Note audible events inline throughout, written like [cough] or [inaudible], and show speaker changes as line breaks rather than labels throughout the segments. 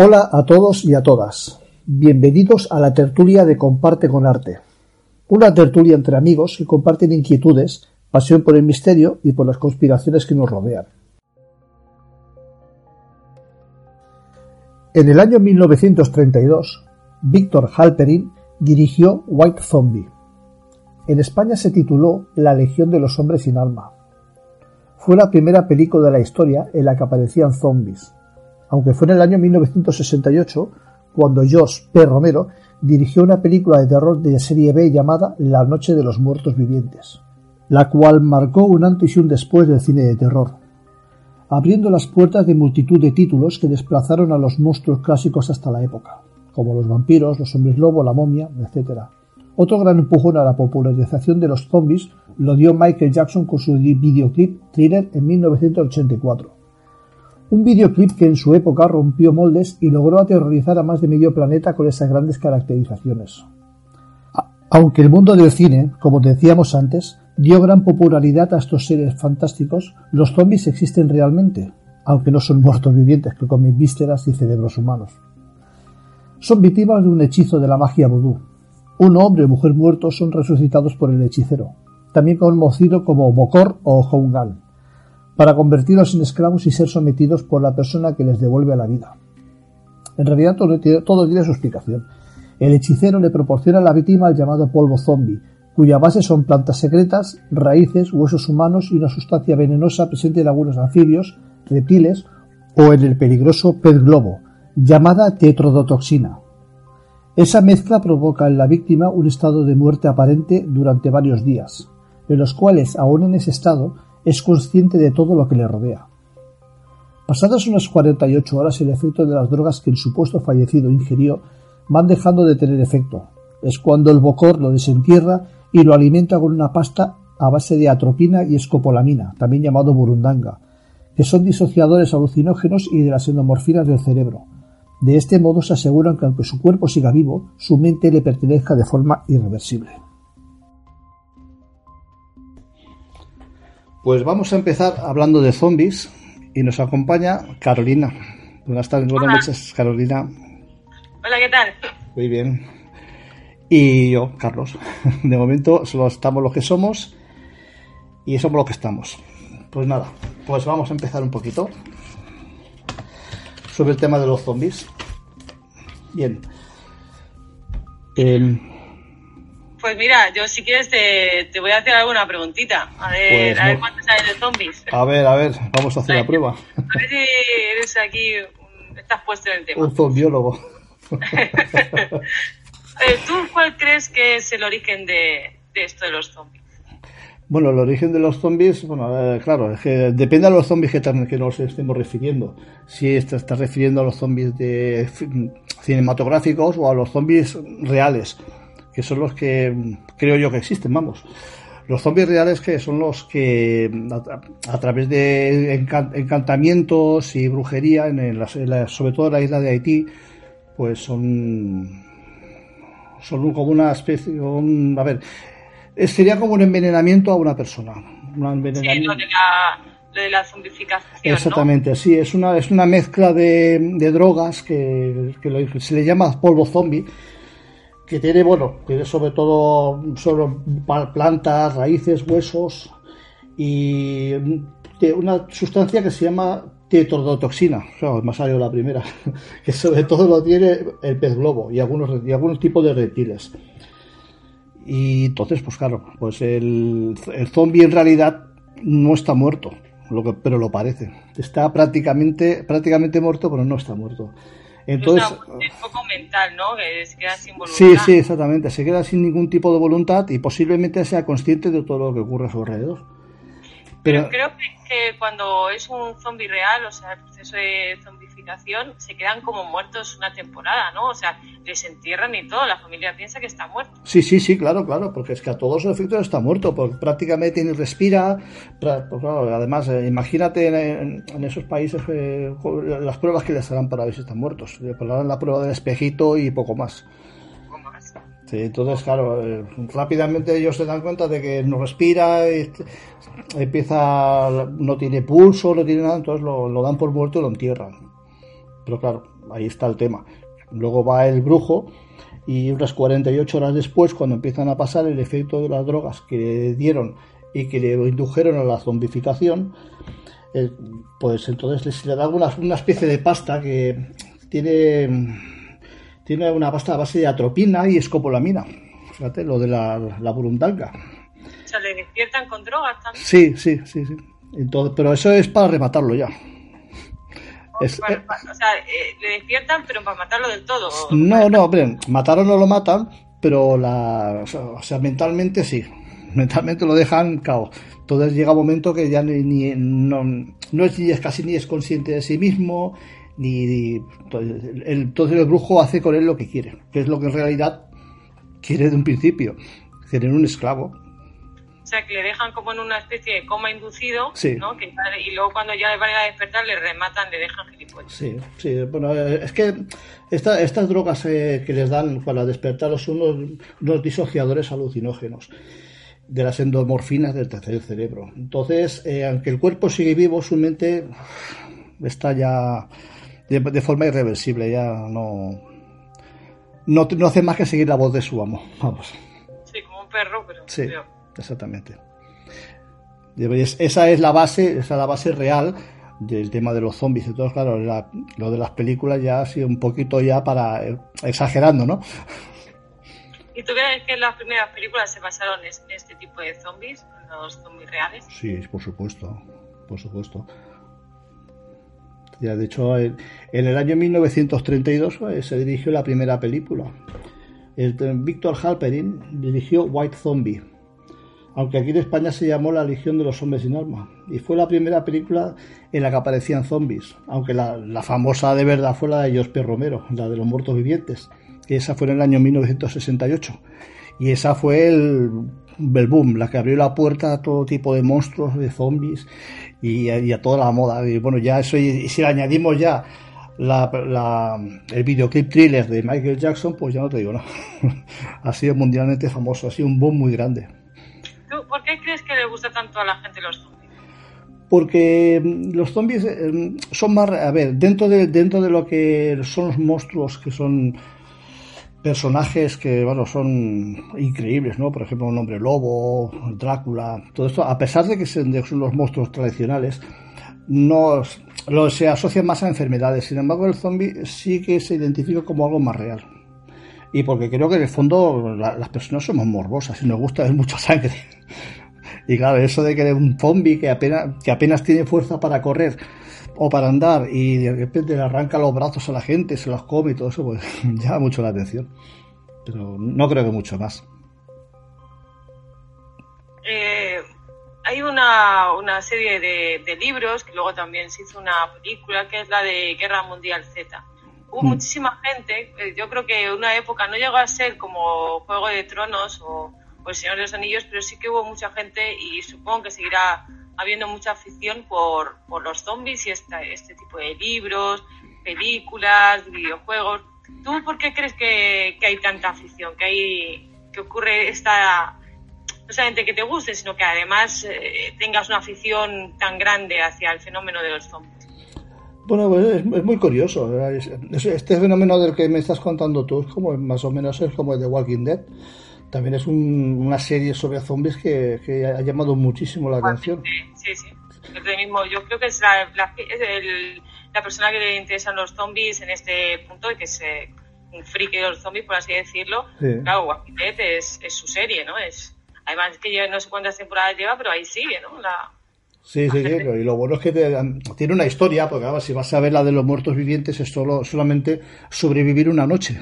Hola a todos y a todas. Bienvenidos a la tertulia de Comparte con Arte. Una tertulia entre amigos que comparten inquietudes, pasión por el misterio y por las conspiraciones que nos rodean. En el año 1932, Víctor Halperin dirigió White Zombie. En España se tituló La Legión de los Hombres sin Alma. Fue la primera película de la historia en la que aparecían zombies aunque fue en el año 1968 cuando George P. Romero dirigió una película de terror de serie B llamada La Noche de los Muertos Vivientes, la cual marcó un antes y un después del cine de terror, abriendo las puertas de multitud de títulos que desplazaron a los monstruos clásicos hasta la época, como los vampiros, los hombres lobo, la momia, etc. Otro gran empujón a la popularización de los zombies lo dio Michael Jackson con su videoclip Thriller en 1984 un videoclip que en su época rompió moldes y logró aterrorizar a más de medio planeta con esas grandes caracterizaciones. Aunque el mundo del cine, como decíamos antes, dio gran popularidad a estos seres fantásticos, los zombies existen realmente, aunque no son muertos vivientes que comen vísceras y cerebros humanos. Son víctimas de un hechizo de la magia vudú. Un hombre o mujer muertos son resucitados por el hechicero, también conocido como Bokor o Houngal para convertirlos en esclavos y ser sometidos por la persona que les devuelve a la vida. En realidad todo, tiene su explicación. El hechicero le proporciona a la víctima el llamado polvo zombie, cuya base son plantas secretas, raíces, huesos humanos y una sustancia venenosa presente en algunos anfibios, reptiles o en el peligroso pez globo, llamada tetrodotoxina. Esa mezcla provoca en la víctima un estado de muerte aparente durante varios días, en los cuales, aún en ese estado, es consciente de todo lo que le rodea. Pasadas unas 48 horas, el efecto de las drogas que el supuesto fallecido ingirió van dejando de tener efecto. Es cuando el bocor lo desentierra y lo alimenta con una pasta a base de atropina y escopolamina, también llamado burundanga, que son disociadores alucinógenos y de las endomorfinas del cerebro. De este modo se aseguran que aunque su cuerpo siga vivo, su mente le pertenezca de forma irreversible. Pues vamos a empezar hablando de zombies y nos acompaña Carolina. Buenas tardes, buenas noches, Carolina.
Hola, ¿qué tal?
Muy bien. Y yo, Carlos. [laughs] De momento solo estamos lo que somos y somos lo que estamos. Pues nada, pues vamos a empezar un poquito sobre el tema de los zombies. Bien.
Eh, pues mira, yo si quieres te, voy a hacer alguna preguntita. A ver, pues a ver cuánto sabes de zombies.
A ver, a ver, vamos a hacer la prueba.
A ver si eres aquí, estás puesto en el tema.
Un zombiólogo. [laughs]
Eh, ¿Tú cuál crees que es el origen de, esto de los zombies?
Bueno, el origen de los zombies, bueno, claro, es que depende de los zombies que, que nos estemos refiriendo. Si estás refiriendo a los zombies de cinematográficos o a los zombies reales que son los que creo yo que existen, vamos. Los zombies reales que son los que a, través de encantamientos y brujería, en, sobre todo en la isla de Haití, pues son son como una especie, a ver, sería como un envenenamiento a una persona. Un
envenenamiento. Sí, lo de la, zombificación.
Exactamente, sí, es una, es una mezcla de, drogas que, que, se le llama polvo zombie que tiene, bueno, tiene sobre todo solo plantas, raíces, huesos y una sustancia que se llama tiene tordotoxina, o sea, me ha salido la primera, [laughs] que sobre todo lo tiene el pez globo y algunos, y algunos tipos de reptiles. Y entonces, pues claro, pues el, el zombie en realidad no está muerto, lo que, pero lo parece. Está prácticamente, prácticamente muerto, pero no está muerto. Entonces,
es un poco mental, ¿no? Que se queda sin voluntad.
Sí, sí, exactamente. Se queda sin ningún tipo de voluntad y posiblemente sea consciente de todo lo que ocurre a su alrededor.
Pero, creo que, cuando es un zombie real, o sea, el proceso de zombificación, se quedan como muertos una temporada, ¿no? O sea, les entierran y todo, la familia piensa que está muerto.
Sí, sí, sí, claro, claro, porque es que a todos los efectos está muerto, porque prácticamente ni respira. Pues además, eh, imagínate en, esos países eh, las pruebas que les harán para ver si están muertos. Le harán la prueba del espejito y poco más. Entonces, claro, eh, rápidamente ellos se dan cuenta de que no respira, empieza, no tiene pulso, no tiene nada, entonces lo, dan por muerto y lo entierran. Pero claro, ahí está el tema. Luego va el brujo y unas 48 horas después, cuando empiezan a pasar el efecto de las drogas que le dieron y que le indujeron a la zombificación, eh, pues entonces le da una, una especie de pasta que tiene tiene una pasta a base de atropina y escopolamina. Fíjate, lo de la, la burundanga.
O sea, le despiertan con drogas también.
Sí, sí, sí, sí. Entonces, pero eso es para rematarlo ya.
o sea, eh, le despiertan, pero para matarlo del todo.
No, no, hombre, matarlo no lo matan, pero la, o sea, mentalmente sí. [laughs] Mentalmente lo dejan caos. Entonces llega un momento que ya ni, no, no es, ni es casi ni es consciente de sí mismo, ni, entonces el brujo hace con él lo que quiere, que es lo que en realidad quiere de un principio, tener un esclavo.
O sea, que le dejan como en una especie de coma inducido, ¿no? y luego cuando ya van a despertar le rematan, le dejan gilipollas.
Sí, sí, bueno, eh, es que estas drogas eh, que les dan para despertar son unos, disociadores alucinógenos de las endomorfinas del tercer cerebro. Entonces, eh, aunque el cuerpo sigue vivo, su mente está ya de, forma irreversible, ya no, no, no hace más que seguir la voz de su amo, [laughs] vamos.
Sí, como un perro, pero...
Sí, exactamente. Esa es la base, esa es la base real del tema de los zombies. Entonces, claro, lo de las películas ya ha sido un poquito ya para eh, exagerando, ¿no?
¿Y tú crees que las primeras películas se basaron en este tipo de zombies, los zombies reales?
Sí, por supuesto, por supuesto. Ya, de hecho, en, el año 1932 eh, se dirigió la primera película. El, Víctor Halperin dirigió White Zombie, aunque aquí en España se llamó La Legión de los Hombres sin Alma, y fue la primera película en la que aparecían zombies, aunque la, famosa de verdad fue la de Jospe Romero, la de los muertos vivientes, esa fue en el año 1968. Y esa fue el, el la que abrió la puerta a todo tipo de monstruos, de zombies y, a toda la moda. Y bueno, ya eso, y, si le añadimos ya la, el videoclip thriller de Michael Jackson, pues ya no te digo nada. [laughs] ha sido mundialmente famoso, ha sido un boom muy grande.
¿Por qué crees que le gusta tanto a la gente los zombies?
Porque mm, los zombies eh, son más, a ver, dentro de, dentro de lo que son los monstruos que son personajes que bueno son increíbles, ¿no? Por ejemplo, un hombre lobo, Drácula, todo esto, a pesar de que son los monstruos tradicionales, no lo, se asocia más a enfermedades. Sin embargo, el zombie sí que se identifica como algo más real. Y porque creo que en el fondo las personas somos morbosas y nos gusta ver mucha sangre. [laughs] Y claro, eso de que un zombie que apenas, que apenas tiene fuerza para correr o para andar y de repente le arranca los brazos a la gente, se los come y todo eso, pues [laughs] llama mucho la atención. Pero no creo que mucho más.
Eh, hay una, una serie de, libros que luego también se hizo una película que es la de Guerra Mundial Z. Hubo mm. muchísima gente, eh, yo creo que una época no llegó a ser como Juego de Tronos o, o El Señor de los Anillos, pero sí que hubo mucha gente y supongo que seguirá habiendo mucha afición por, por los zombies y este, este tipo de libros, películas, videojuegos. ¿Tú por qué crees que, que hay tanta afición? Que hay que ocurre esta no solamente que te guste, sino que además eh, tengas una afición tan grande hacia el fenómeno de los zombies.
Bueno, pues es, muy curioso. Este fenómeno del que me estás contando tú es como más o menos es como el de Walking Dead también es una serie sobre zombies que, ha llamado muchísimo la atención.
Sí, sí. mismo, yo creo que es la, la, la, persona que le interesan los zombies en este punto y que se un friki de los zombies, por así decirlo. Claro, Walking es, es su serie, ¿no? Es, además que yo no sé cuántas temporadas lleva, pero ahí sigue, ¿no? La,
Sí, sí, sí, y lo bueno es que tiene una historia, porque ahora si vas a ver la de los muertos vivientes es solo, solamente sobrevivir una noche.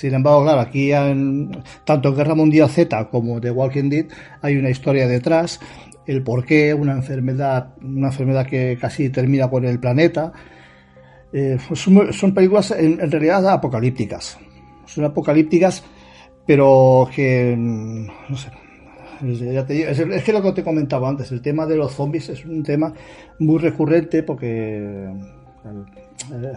Sin embargo, claro, aquí en, tanto Guerra Mundial Z como The Walking Dead hay una historia detrás, el porqué, una enfermedad, una enfermedad que casi termina con el planeta. Eh, son, películas en, realidad apocalípticas. Son apocalípticas, pero que, no sé, es, que lo que te comentaba antes, el tema de los zombies es un tema muy recurrente porque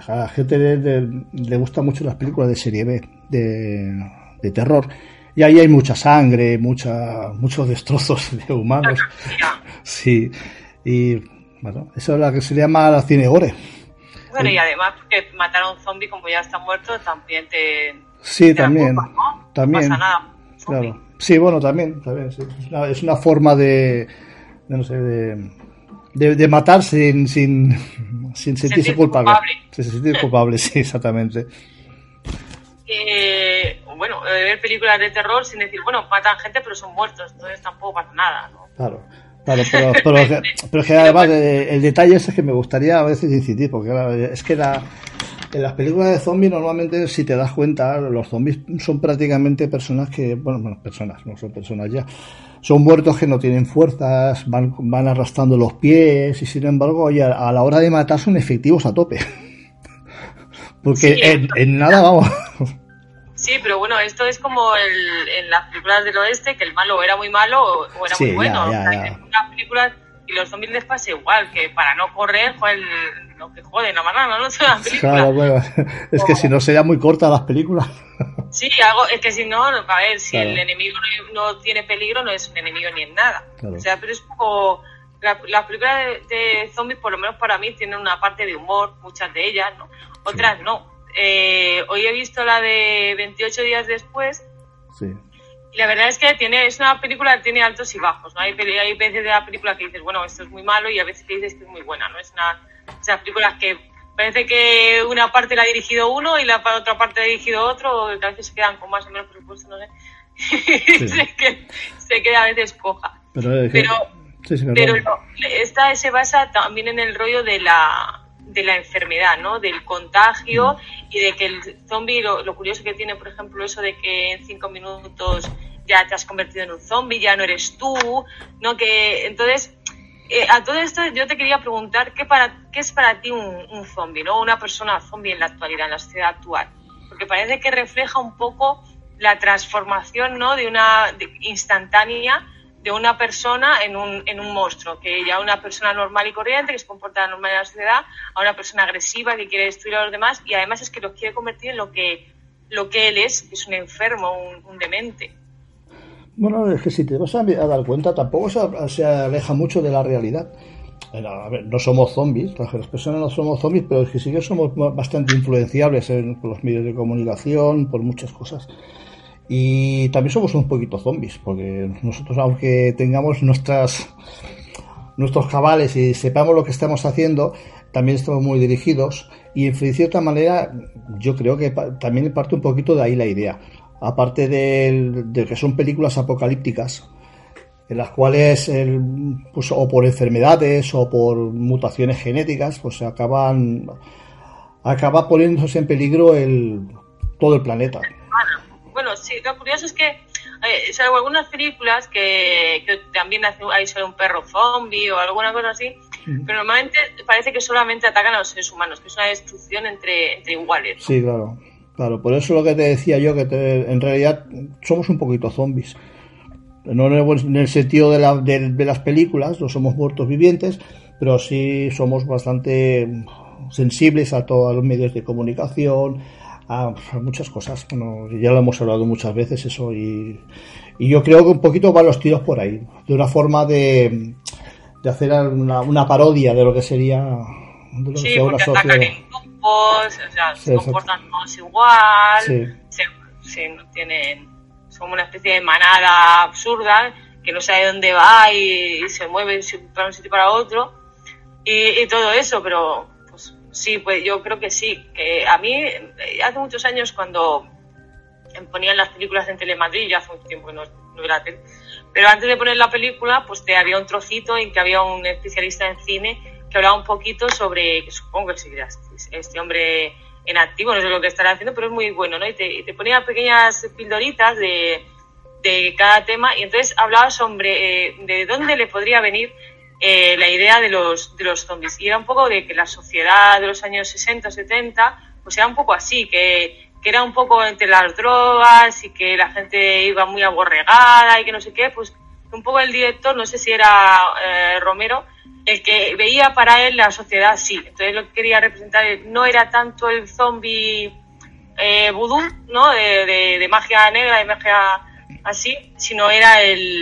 a la gente le, gustan mucho las películas de serie B, de, terror. Y ahí hay mucha sangre, mucha, muchos destrozos de humanos. [laughs] Sí, y bueno, eso es lo que se llama la cine gore.
Bueno, y además que matar a un zombie como ya está muerto también te...
Sí, también. también. No pasa nada. Claro. Sí, bueno, también, también Es, una, forma de, no sé, de, de, matar sin, sin, sin sentirse culpable. Sin sentirse culpable, [laughs] sí, exactamente.
Eh, bueno, ver películas de terror sin decir, bueno, matan gente pero son muertos, entonces tampoco pasa nada, ¿no?
Claro. Claro, pero, [laughs] pero, pero, que además el, detalle es que me gustaría a veces incidir, porque es que la, en las películas de zombies normalmente, si te das cuenta, los zombies son prácticamente personas que, bueno, bueno, personas, no son personas ya, son muertos que no tienen fuerzas, van, van arrastrando los pies y sin embargo, oye, a la hora de matar son efectivos a tope. [laughs] Porque en, nada vamos.
Sí, pero bueno, esto es como el, en las películas del oeste, que el malo era muy malo o, era muy bueno. películas y los zombies les pasa igual, que para no correr, joder, lo que joden a ¿no? [laughs]
Claro, bueno, es que si no sería muy corta las películas.
Sí, algo, es que si no, a ver, si el enemigo no, tiene peligro, no es un enemigo ni en nada. O sea, pero es poco... Las películas de, zombies, por lo menos para mí, tienen una parte de humor, muchas de ellas, ¿no? Otras no. Eh, hoy he visto la de 28 días después. Sí. Y la verdad es que tiene, es una película que tiene altos y bajos, ¿no? Hay, hay veces de la película que dices, bueno, esto es muy malo y a veces que dices que es muy buena, ¿no? Es una esas películas que parece que una parte la ha dirigido uno y la otra parte la ha dirigido otro, que a veces se quedan con más o menos presupuesto, no sé. [laughs] se, queda a veces coja. Pero, pero, esta se basa también en el rollo de la de la enfermedad, ¿no? Del contagio y de que el zombie, lo, lo, curioso que tiene, por ejemplo, eso de que en cinco minutos ya te has convertido en un zombie, ya no eres tú, ¿no? Que entonces eh, a todo esto yo te quería preguntar qué, para, qué es para ti un, un zombie, ¿no? Una persona zombie en la actualidad, en la sociedad actual. Porque parece que refleja un poco la transformación, ¿no? De una instantánea de una persona en un, en un monstruo, que ya una persona normal y corriente, que se comporta normal en la sociedad, a una persona agresiva que quiere destruir a los demás y además es que lo quiere convertir en lo que, lo que él es, que es un enfermo, un demente.
Bueno, es que si te vas a, dar cuenta, tampoco se, aleja mucho de la realidad. A ver, no somos zombies, las personas no somos zombies, pero es que sí que somos bastante influenciables en, por los medios de comunicación, por muchas cosas. Y también somos un poquito zombies, porque nosotros, aunque tengamos nuestras nuestros cabales y sepamos lo que estamos haciendo, también estamos muy dirigidos y en cierta manera yo creo que también parte un poquito de ahí la idea aparte de, que son películas apocalípticas, en las cuales pues, o por enfermedades o por mutaciones genéticas, pues acaban acaba poniéndose en peligro el todo el planeta.
Bueno, sí, lo curioso es que eh, salvo algunas películas que, también hace, hay solo un perro zombie o alguna cosa así, pero normalmente parece que solamente atacan a los seres humanos, que es una destrucción entre, entre iguales.
Sí, claro. Claro, por eso lo que te decía yo, que en realidad somos un poquito zombies. No en el, sentido de, la, de, las películas, no somos muertos vivientes, pero sí somos bastante sensibles a todos los medios de comunicación, a, muchas cosas. Bueno, ya lo hemos hablado muchas veces eso y, y yo creo que un poquito van los tiros por ahí, de una forma de, de hacer una, una parodia de lo que sería,
de lo que sí, una o sea, se comportan todos igual, se, no tienen, son una especie de manada absurda que no sabe dónde va y, se mueve para un sitio para otro. y, todo eso, pero pues sí, pues yo creo que sí, que a mí hace muchos años cuando ponían las películas en Telemadrid, ya hace mucho tiempo que no, no era tele, pero antes de poner la película, pues te había un trocito en que había un especialista en cine que hablaba un poquito sobre, supongo que seguirá este hombre en activo, no sé lo que estará haciendo, pero es muy bueno, ¿no? Y te, ponía pequeñas pildoritas de, de, cada tema y entonces hablaba sobre eh, de dónde le podría venir eh, la idea de los, de los zombies. Y era un poco de que la sociedad de los años 60, 70, pues era un poco así, que, que era un poco entre las drogas y que la gente iba muy aborregada y que no sé qué, pues un poco el director, no sé si era eh, Romero, el que veía para él la sociedad sí. Entonces lo que quería representar no era tanto el zombie eh, vudú, ¿no? De, de, magia negra, de magia así, sino era el,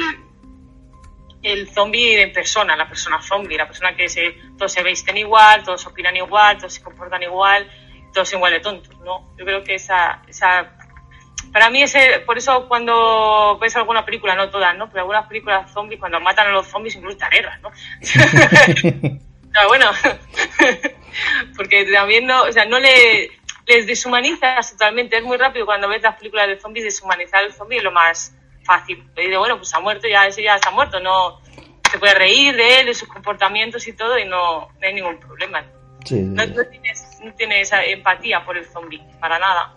el zombie en persona, la persona zombie, la persona que se, todos se visten igual, todos opinan igual, todos se comportan igual, todos igual de tontos, ¿no? Yo creo que esa, esa para mí ese, por eso cuando ves alguna película, no todas, ¿no? Pero algunas películas zombies, cuando matan a los zombies incluso te alegras, ¿no? [laughs] Pero bueno, [laughs] porque también no, o sea, no le, les deshumanizas totalmente, es muy rápido cuando ves las películas de zombies, deshumanizar al zombie es lo más fácil. Y digo, bueno, pues ha muerto, ya ese ya está muerto, no se puede reír de él, de sus comportamientos y todo y no, no hay ningún problema. No, tienes, no tienes esa empatía por el zombie, para nada.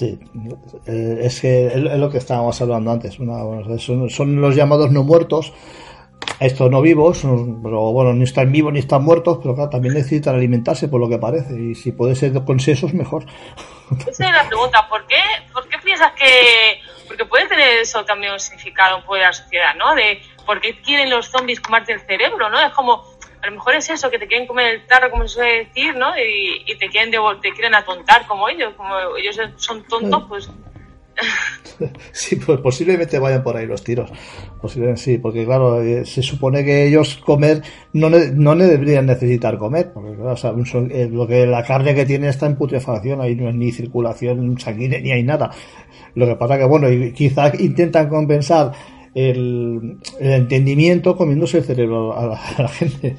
Sí, eh, es que es lo que estábamos hablando antes. son, los llamados no muertos, estos no vivos, pero bueno, ni están vivos ni están muertos, pero claro, también necesitan alimentarse por lo que parece. Y si puede ser con sesos, mejor.
Esa es la pregunta, ¿por qué, ¿por qué piensas que.? Porque puede tener eso también un significado de la sociedad, ¿no? De por qué quieren los zombies comerte el cerebro, ¿no? Es como a lo mejor es eso, que te quieren comer el tarro, como se suele decir, ¿no? Y, te, quieren te quieren atontar como ellos, como ellos son tontos, pues... [laughs]
Sí, pues posiblemente vayan por ahí los tiros. Posiblemente sí, porque claro, eh, se supone que ellos comer no, no deberían necesitar comer, porque claro, eh, lo que la carne que tienen está en putrefacción, ahí no hay ni circulación sanguínea ni hay nada. Lo que pasa que bueno, quizás intentan compensar el, entendimiento comiéndose el cerebro a la, gente.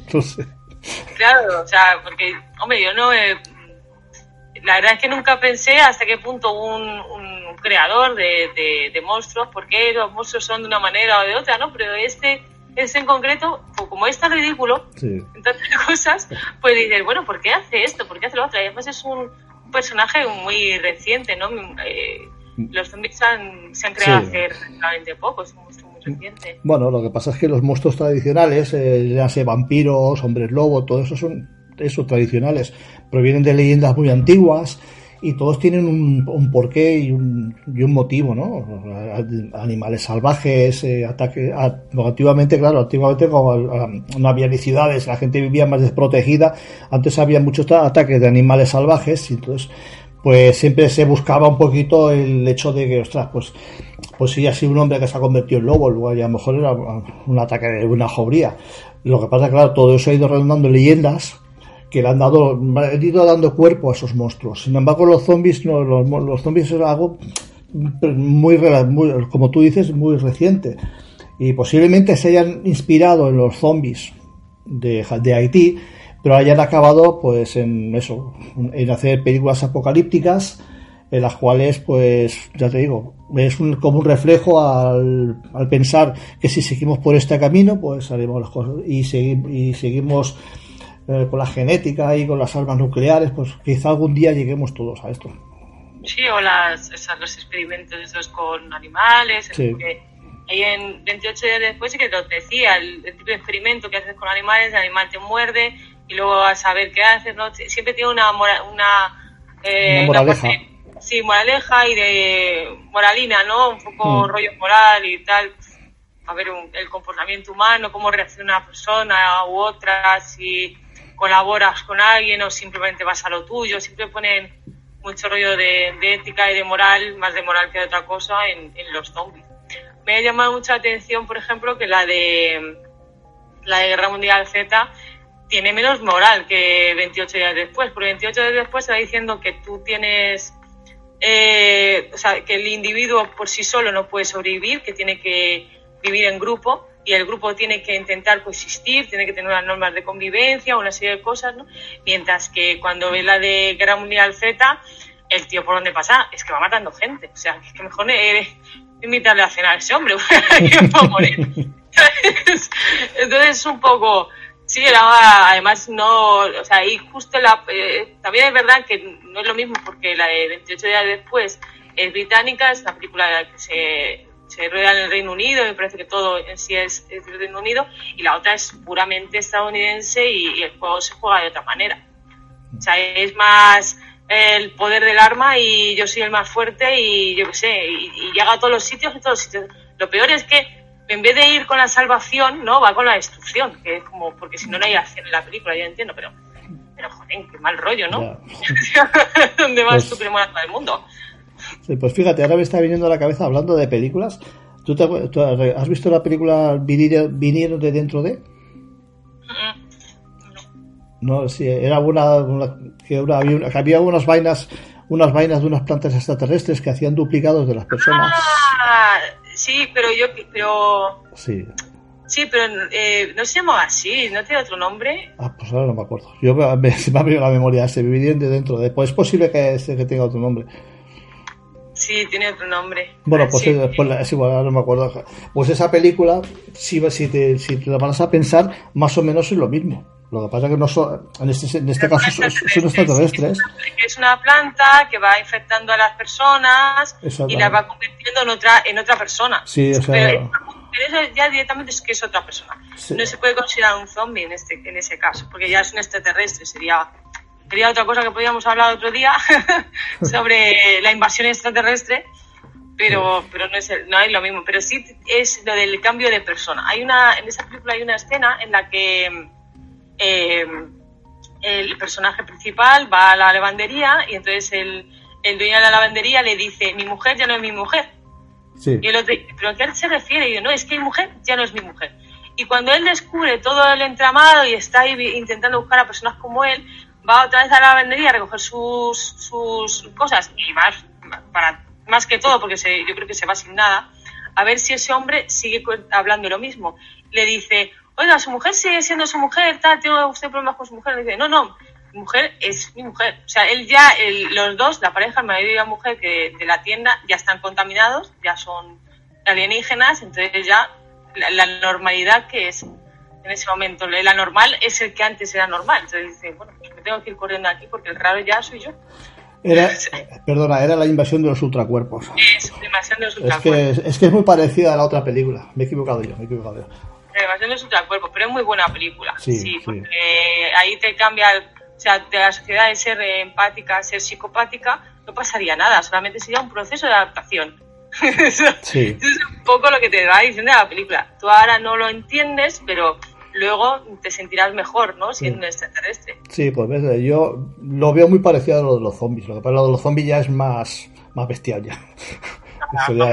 Claro, o sea, porque, hombre, yo no. la verdad es que nunca pensé hasta qué punto un, un creador de, de, monstruos, porque los monstruos son de una manera o de otra, ¿no? Pero este, este en concreto, como es tan ridículo en tantas [laughs] cosas, pues dices, bueno, ¿por qué hace esto? ¿Por qué hace lo otro? Y además es un personaje muy reciente, ¿no? Eh, los zombies se han creado hace relativamente poco, es un monstruo muy reciente.
Bueno, lo que pasa es que los monstruos tradicionales, eh, ya sea vampiros, hombres lobo, todo eso son eso, tradicionales, provienen de leyendas muy antiguas y todos tienen un, porqué y un, y un, motivo, ¿no? Animales salvajes, eh, ataques. Antiguamente, claro, antiguamente como no había ni ciudades, la gente vivía más desprotegida. Antes había muchos ataques de animales salvajes y entonces pues siempre se buscaba un poquito el hecho de que, ostras, pues, pues ha sido un hombre que se ha convertido en lobo, luego a lo mejor era un ataque de una jauría. Lo que pasa, claro, todo eso ha ido redundando en leyendas que le han dado, han ido dando cuerpo a esos monstruos. Sin embargo, los zombies, no, los, los zombies es algo muy, muy, como tú dices, muy reciente. Y posiblemente se hayan inspirado en los zombies de Haití, pero hayan acabado pues en eso, en hacer películas apocalípticas en las cuales pues ya te digo, es como un reflejo al, al, pensar que si seguimos por este camino pues haremos las cosas y, y seguimos eh, con la genética y con las armas nucleares pues quizá algún día lleguemos todos a esto.
Sí, o las, los experimentos esos con animales, ahí en 28 días después sí que te decía, el, el tipo de experimento que haces con animales, el animal te muerde, y luego a saber qué haces, ¿no? Siempre tiene una, una,
eh, moraleja.
sí, moraleja y de moralina, ¿no? Un poco mm. rollo moral y tal. A ver el comportamiento humano, cómo reacciona una persona u otra, si colaboras con alguien o simplemente vas a lo tuyo. Siempre ponen mucho rollo de, ética y de moral, más de moral que de otra cosa, en, en los zombies. Me ha llamado mucha atención, por ejemplo, que la de la de Guerra Mundial Z tiene menos moral que 28 días después, porque 28 días después está diciendo que tú tienes, eh, o sea, que el individuo por sí solo no puede sobrevivir, que tiene que vivir en grupo, y el grupo tiene que intentar coexistir, tiene que tener unas normas de convivencia, una serie de cosas, ¿no? Mientras que cuando ve la de Guerra Mundial Z, el tío por donde pasa es que va matando gente. O sea, es que mejor eh, [laughs] invitarle a cenar a ese hombre, [laughs] va a morir. [laughs] Entonces es un poco... Sí, era, además no, o sea, y justo la, eh, también es verdad que no es lo mismo porque la de 28 días después es británica, es una película que se se rueda en el Reino Unido, me parece que todo en sí es, del Reino Unido, y la otra es puramente estadounidense y, el juego se juega de otra manera. O sea, es más el poder del arma y yo soy el más fuerte y yo qué sé, y, llega a todos los sitios, y todos los sitios. Lo peor es que en vez de ir con la salvación, ¿no? Va con la destrucción, que es como, porque si no, no hay acción en la película, yo entiendo, pero, pero joder, qué mal rollo, ¿no? [laughs] ¿Dónde vas pues, tú que del mundo?
pues fíjate, ahora me está viniendo a la cabeza hablando de películas. ¿Tú, has visto la película Vinieron de dentro de? No, sí, era una, que había, unas vainas, unas vainas de unas plantas extraterrestres que hacían duplicados de las personas.
Ah, sí, pero yo, pero
sí.
Sí, pero eh, no se llamaba así, ¿no tiene otro nombre?
Ah, pues ahora no me acuerdo. Yo me, se me ha venido la memoria, se vinieron de dentro de. Pues es posible que, que tenga otro nombre.
Sí, tiene otro nombre.
Bueno, pues, es, igual, no me acuerdo. Pues esa película, si, si, te, si te la vas a pensar, más o menos es lo mismo. Lo que pasa es que no son, en este, en este caso son, extraterrestres.
Es una planta que va infectando a las personas y las va convirtiendo en otra, en otra persona.
Sí, o sea,
pero, eso ya directamente es que es otra persona. No se puede considerar un zombie en, este, en ese caso, porque ya es un extraterrestre, sería sería otra cosa que podíamos hablar otro día [laughs] sobre la invasión extraterrestre, pero, pero no, es no es lo mismo. Pero sí es lo del cambio de persona. Hay una, en esa película hay una escena en la que eh, el personaje principal va a la lavandería y entonces el, el dueño de la lavandería le dice, mi mujer ya no es mi mujer. Y el otro dice, ¿pero a qué se refiere? Y yo, no, es que mi mujer ya no es mi mujer. Y cuando él descubre todo el entramado y está ahí intentando buscar a personas como él, va otra vez a la lavandería a recoger sus, sus cosas y más, para, más que todo, porque se, yo creo que se va sin nada, a ver si ese hombre sigue hablando lo mismo. Le dice, oiga, su mujer sigue siendo su mujer, tal, ¿tiene usted problemas con su mujer? Le dice, no, no, mi mujer es mi mujer. O sea, él ya, los dos, la pareja, el marido y la mujer que de la tienda, ya están contaminados, ya son alienígenas, entonces ya la normalidad que es en ese momento. La normal es el que antes era normal. Entonces dice, bueno, pues me tengo que ir corriendo aquí porque el raro ya soy yo.
Era, [laughs] perdona, era la invasión de los ultracuerpos.
Es de los
ultracuerpos. Es que es, que es muy parecida a la otra película. Me he equivocado yo, me he equivocado yo.
La invasión de los ultracuerpos, pero es muy buena película. Sí, porque ahí te cambia, o sea, de la sociedad de ser empática a ser psicopática, no pasaría nada, solamente sería un proceso de adaptación. [laughs]
sí.
Eso es un poco lo que te va diciendo la película. Tú ahora no lo entiendes, pero luego te sentirás mejor, ¿no? Siendo un extraterrestre.
Sí, pues ves, yo lo veo muy parecido a lo de los zombies. Lo que pasa es que lo de los zombies ya es más, más bestial ya. [laughs]
no,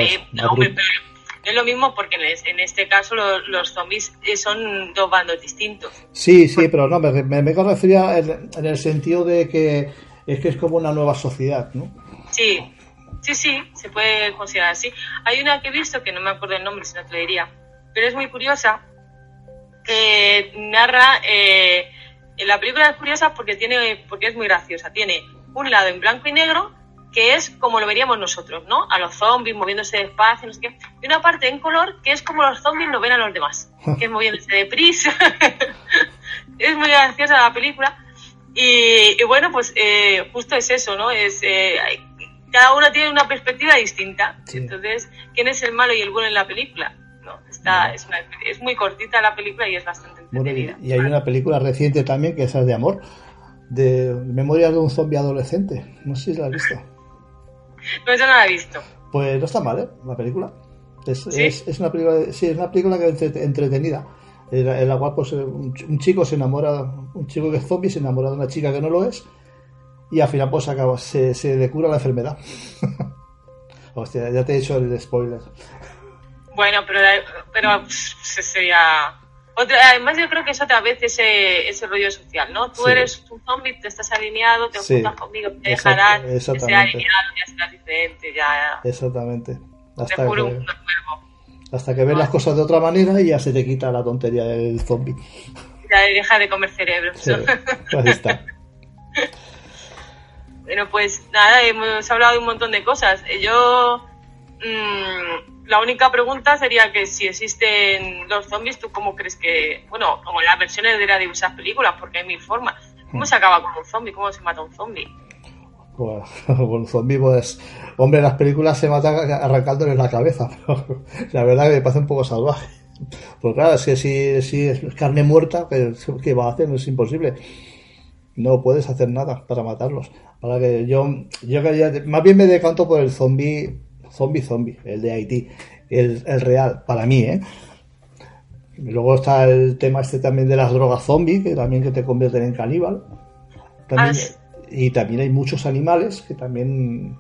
es lo mismo porque en este caso los, zombies son dos bandos distintos.
Sí, sí, pero no, me, me, refería en, en, el sentido de que es que es como una nueva sociedad, ¿no?
Sí, sí, sí, se puede considerar así. Hay una que he visto que no me acuerdo el nombre, si no te lo diría, pero es muy curiosa eh, narra eh, la película es curiosa porque tiene porque es muy graciosa tiene un lado en blanco y negro que es como lo veríamos nosotros no a los zombies moviéndose despacio no sé qué. Y una parte en color que es como los zombies lo ven a los demás que es moviéndose deprisa. [laughs] Es muy graciosa la película. Y, bueno pues eh, justo es eso no es eh, cada uno tiene una perspectiva distinta. Entonces quién es el malo y el bueno en la película es, muy cortita la película y es bastante entretenida.
y, hay una película reciente también que es de amor, de Memorias de un zombie adolescente. No sé si la has visto.
No, yo no la he visto.
Pues no está mal, ¿eh? La película. Es, es, una película, sí, es una película que entretenida. En la cual pues, un, chico se enamora, un chico que es zombie se enamora de una chica que no lo es y al final pues acaba, se, se le cura la enfermedad. [laughs] Hostia, ya te he hecho el spoiler.
Bueno, pero, pero sería... Otra, además yo creo que es otra vez ese, ese rollo social, ¿no? Tú eres un zombie, te estás alineado, te juntas conmigo, te dejarás de ser alineado, ya serás diferente, ya...
Exactamente.
Hasta te juro un
Hasta que ves las cosas de otra manera y ya se te quita la tontería del zombie.
Ya deja de comer cerebro.
Sí, ahí está. [laughs]
Bueno, pues nada, hemos hablado de un montón de cosas. Yo, mmm, la única pregunta sería que si existen los zombies, ¿tú cómo crees que, bueno, como las versiones de las diversas películas, porque hay mil formas, ¿cómo se acaba con un zombie? ¿Cómo se mata un zombie?
Pues, [laughs] con un zombie, pues, hombre, las películas se mata arrancándole la cabeza, [laughs] pero la verdad que me parece un poco salvaje. Pues claro, es que si, si es carne muerta, ¿qué, qué va a hacer? Es imposible. No puedes hacer nada para matarlos. Para que yo, yo más bien me decanto por el zombie, zombie, zombie, el de Haití, el, el real, para mí, ¿eh? Y luego está el tema este también de las drogas zombie, que también que te convierten en caníbal. También,
Ah, sí.
y también hay muchos animales que también...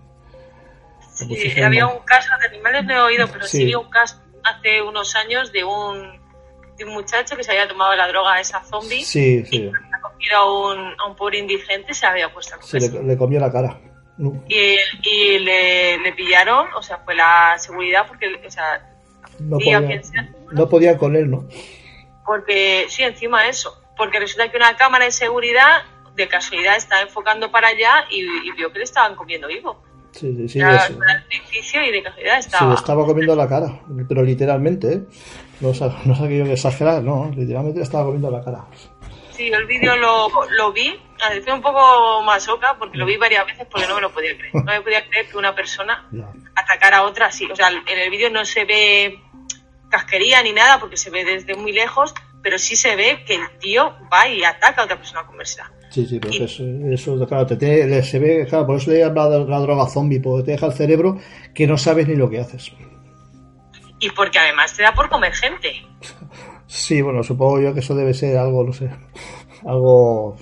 Sí, había un caso de animales, no he oído, pero sí,
Sí.
había un caso hace unos años de un, de un muchacho que se había tomado la droga esa zombie
Sí,
y
sí,
ha cogido a un, a un pobre indigente y se había puesto a
se
comerse.
le, le comió la cara.
Y, y le, le pillaron, o sea, fue la seguridad porque, o sea,
No podía, no podían con él, ¿no?
porque sí, encima eso, porque resulta que una cámara de seguridad de casualidad estaba enfocando para allá y, y vio que le estaban comiendo vivo.
Sí, sí, sí,
Era el edificio y de casualidad
se
estaba.
le estaba comiendo la cara, pero literalmente, ¿eh? No no aquello que exagerar, no, literalmente le estaba comiendo la cara.
Sí, yo el vídeo lo, lo vi, a decir un poco masoca, porque lo vi varias veces porque no me lo podía creer. No me podía creer que una persona atacara a otra así. O sea, en el vídeo no se ve casquería ni nada porque se ve desde muy lejos, pero sí se ve que el tío va y ataca a otra persona a comérsela.
Sí, sí, pero eso, eso, claro, te tiene- se ve, claro, por eso le llaman la, la droga zombie, porque te deja el cerebro que no sabes ni lo que haces.
Y porque además te da por comer gente. [laughs]
Sí, bueno, supongo yo que eso debe ser algo, no sé, algo,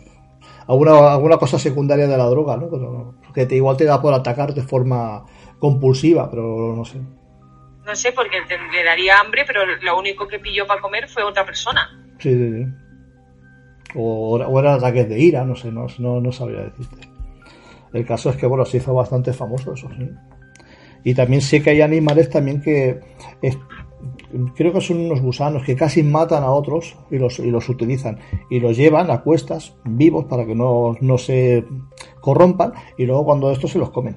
alguna, alguna cosa secundaria de la droga, ¿no? Pero, que te, igual te da por atacar de forma compulsiva, pero no sé.
No sé, porque te- le daría hambre, pero lo único que pilló para comer fue otra persona.
Sí, sí, sí. O, o eran ataques de ira, no sé, no, no, no sabría decirte. El caso es que, bueno, se hizo bastante famoso eso, sí. Y también sé que hay animales también que es- creo que son unos gusanos que casi matan a otros y los, y los utilizan y los llevan a cuestas vivos para que no, no se corrompan y luego cuando estos se los comen.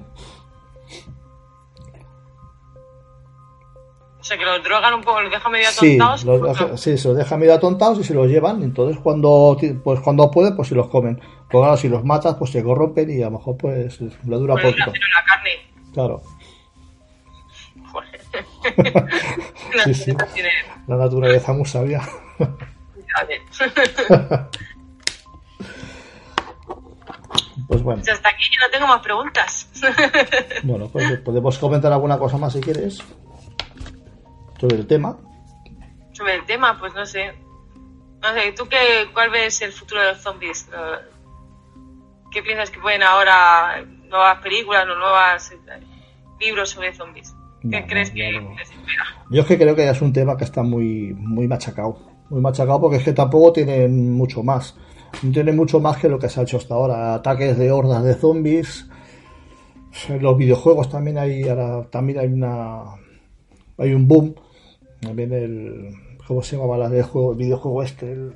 O sea, que los drogan un poco, los dejan medio
Sí,
atontados.
los,
pues,
deja- sí, se los dejan medio atontados y se los llevan. Entonces, cuando pues cuando pueden, pues se los comen. Pues claro, si los matas, pues se corrompen y a lo mejor pues le dura
pues,
poquito.
la carne.
Claro,
Joder.
Sí, sí.
Tiene-
la naturaleza muy sabia. [laughs] Pues bueno,
Pues hasta aquí yo no tengo más preguntas. [laughs]
bueno, pues podemos comentar alguna cosa más si quieres sobre el tema.
Sobre el tema, pues no sé. No sé, ¿tú qué, cuál ves el futuro de los zombies? ¿Qué piensas que pueden ahora nuevas películas o nuevos libros sobre zombies? ¿Qué
No,
crees
no,
que
ya no. Yo es que creo que es un tema que está muy, muy machacado. Muy machacado porque es que tampoco tiene mucho más. No tiene mucho más que lo que se ha hecho hasta ahora. Ataques de hordas de zombies. En los videojuegos también hay ahora, también hay una hay un boom. También el ¿cómo se llamaba la del juego, el videojuego este? El,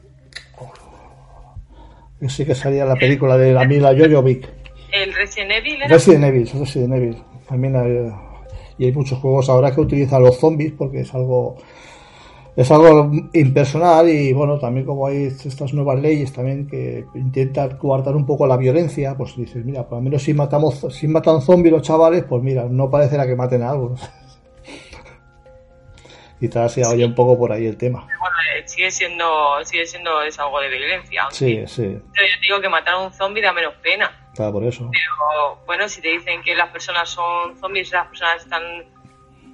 que sí que salía la película de la Mila Jojovic.
¿El Resident Evil era?
Resident Evil, Resident Evil. También hay, y hay muchos juegos ahora que utilizan los zombies porque es algo es algo impersonal y bueno, también como hay estas nuevas leyes también que intentan coartar un poco la violencia, pues dices, mira, por lo menos si matamos, si matan zombies los chavales, pues mira, no parecerá que maten a algo. [laughs] tal, se oye un poco por ahí el tema.
Bueno, eh, sigue siendo sigue siendo es algo de violencia.
Sí, sí,
Yo digo que matar a un zombie da menos pena.
Claro, por eso.
Pero bueno, si te dicen que las personas son zombies, las personas están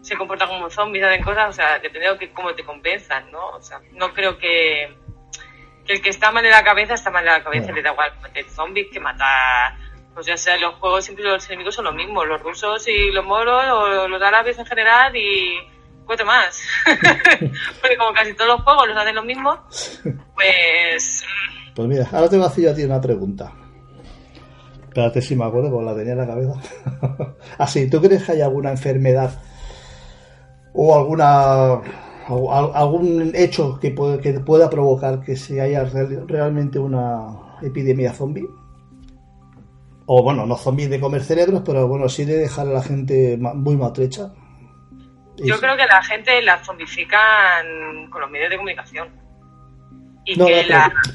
se comportan como zombies, hacen cosas, o sea, depende de que, cómo te compensan, ¿no? O sea, no creo que, que el que está mal de la cabeza está mal de la cabeza,
No.
le da igual meter zombies que matar. Pues ya sea, los juegos siempre los enemigos son los mismos, los rusos y los moros, o los árabes en general y cuatro más. [laughs] Porque como casi todos los juegos los hacen los mismos, [laughs] pues
Pues mira, ahora te voy a hacer yo a ti una pregunta. Espérate si me acuerdo, porque la tenía en la cabeza. [laughs] Así, ¿tú crees que hay alguna enfermedad o alguna algún hecho que, que pueda provocar que se haya realmente una epidemia zombie o bueno, no zombies de comer cerebros, pero bueno, sí de dejar a la gente muy maltrecha.
Yo creo que la gente la zombifican con los medios de comunicación.
Y que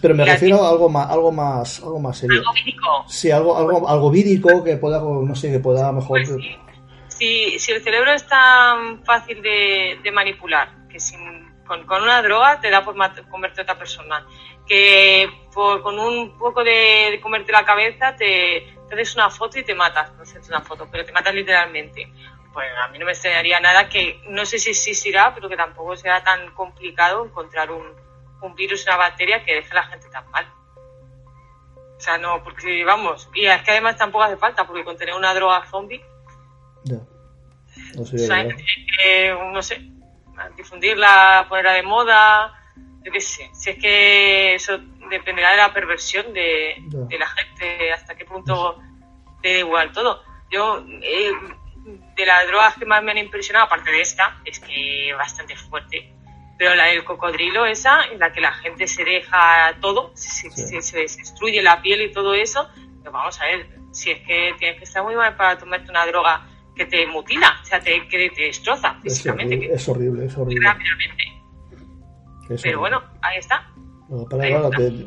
pero, me refiero a algo más, algo más, algo más serio.
Algo vírico.
Sí, algo, algo, algo vírico que pueda, no sé, que pueda mejor. Pues
si, si, el cerebro es tan fácil de, manipular, que sin, con, una droga te da por comerte a otra persona, que con un poco de comerte la cabeza te, te haces una foto y te matas, no haces una foto, pero te matas literalmente. Pues a mí no me extrañaría nada que, no sé si existirá, pero que tampoco sea tan complicado encontrar un, un virus, una bacteria que deje a la gente tan mal. O sea, no, porque vamos, y es que además tampoco hace falta, porque con tener una droga zombie.
Ya.
No sé, o sea, no sé, difundirla, ponerla de moda, yo qué sé. Si es que eso dependerá de la perversión de, la gente, hasta qué punto te da igual todo. Yo, eh, de las drogas que más me han impresionado, aparte de esta, es que bastante fuerte, pero la del cocodrilo, esa, en la que la gente se deja todo, se, destruye la piel y todo eso, pues vamos a ver, si es que tienes que estar muy mal para tomarte una droga que te mutila, o sea, te, que te destroza físicamente.
Es horrible, es horrible.
Pero bueno, ahí está.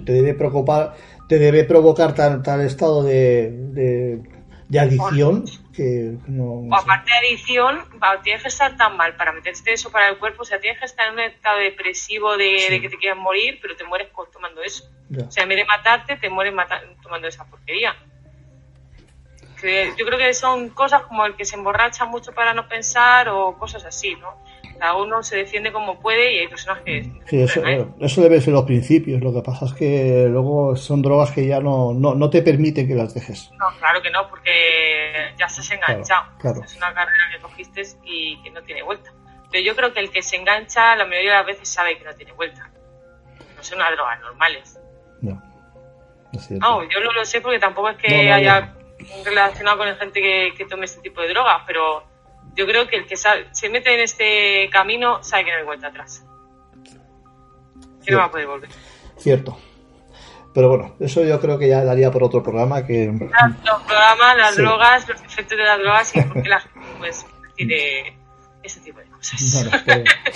Te, debe preocupar, te debe provocar tal, tal estado de, de, adicción que no,
aparte de adicción, tienes que estar tan mal para meterte eso para el cuerpo, o sea, tienes que estar en un estado depresivo de, que te quieras morir, pero te mueres tomando eso. O sea, en vez de matarte, te mueres tomando esa porquería. yo creo que son cosas como el que se emborracha mucho para no pensar o cosas así, ¿no? Cada uno se defiende como puede y hay personas que...
Sí, eso, eso, debe ser los principios, lo que pasa es que luego son drogas que ya no, no, te permiten que las dejes.
No, claro que no, porque ya estás enganchado. Es una carrera que cogiste y que no tiene vuelta. Pero yo creo que el que se engancha la mayoría de las veces sabe que no tiene vuelta. No son unas drogas normales.
No.
No, yo no lo sé porque tampoco es que haya relacionado con gente que, que tome este tipo de drogas, pero yo creo que el que se mete en este camino sabe que no hay vuelta atrás. Que no va a poder volver.
Cierto. Pero bueno, eso yo creo que ya daría por otro programa que...
Los programas, las drogas, los efectos de las drogas y por qué la [laughs] gente pues tiene ese tipo de cosas. [laughs]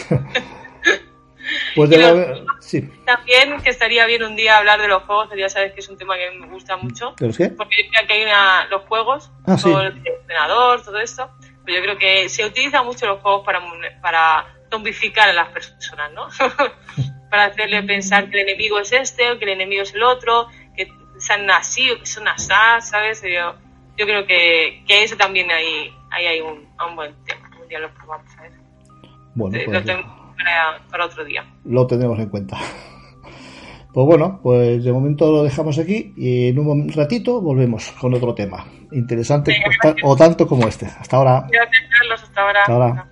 [laughs]
pues de sí.
También que estaría bien un día hablar de los juegos, que ya sabes que es un tema que me gusta mucho.
¿Pero qué?
Porque que hay una, los juegos,
ah,
todo el ordenador, todo esto yo creo que se utiliza mucho los juegos para, para zombificar a las personas, ¿no? [laughs] para hacerle pensar que el enemigo es este o que el enemigo es el otro, que sean así o que son asá, ¿sabes? Yo, yo creo que, que eso también hay, hay un, un, buen tema. Un día lo probamos ver.
Bueno,
pues lo tenemos para, para otro día.
Lo tenemos en cuenta. [laughs] Pues bueno, pues de momento lo dejamos aquí y en un ratito volvemos con otro tema interesante o, tanto como este. Hasta ahora.
hasta ahora. Hasta ahora.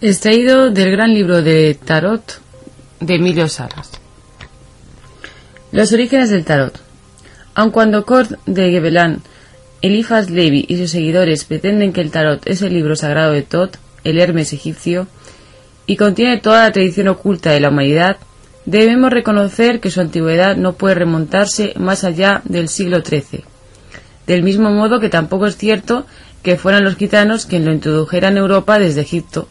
Extraído del gran libro de Tarot de Emilio Salas. Los orígenes del Tarot. Aun cuando Kurt de Gebelán Eliphas Levi y sus seguidores pretenden que el tarot es el libro sagrado de Tot, el Hermes egipcio, y contiene toda la tradición oculta de la humanidad, debemos reconocer que su antigüedad no puede remontarse más allá del siglo XIII. Del mismo modo que tampoco es cierto que fueran los gitanos quienes lo introdujeran en Europa desde Egipto,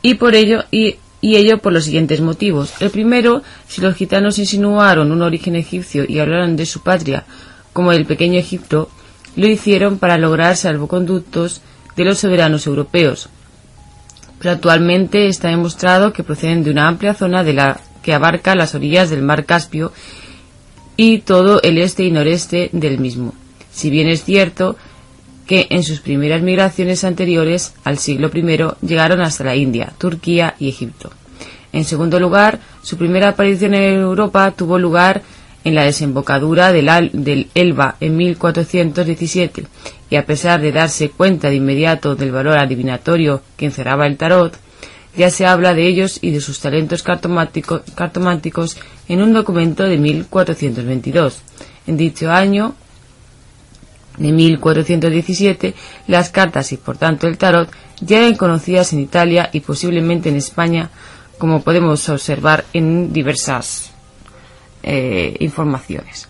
y por ello y, y ello por los siguientes motivos. El primero, si los gitanos insinuaron un origen egipcio y hablaron de su patria como del pequeño Egipto, lo hicieron para lograr salvoconductos de los soberanos europeos. Pero actualmente está demostrado que proceden de una amplia zona de la que abarca las orillas del mar Caspio y todo el este y noreste del mismo. Si bien es cierto que en sus primeras migraciones anteriores al siglo I llegaron hasta la India, Turquía y Egipto. En segundo lugar, su primera aparición en Europa tuvo lugar en la desembocadura del, Elba en 1417 y a pesar de darse cuenta de inmediato del valor adivinatorio que encerraba el tarot, ya se habla de ellos y de sus talentos cartománticos en un documento de 1422, En dicho año de 1417, las cartas y por tanto el tarot ya eran conocidas en Italia y posiblemente en España, como podemos observar en diversas eh, informaciones.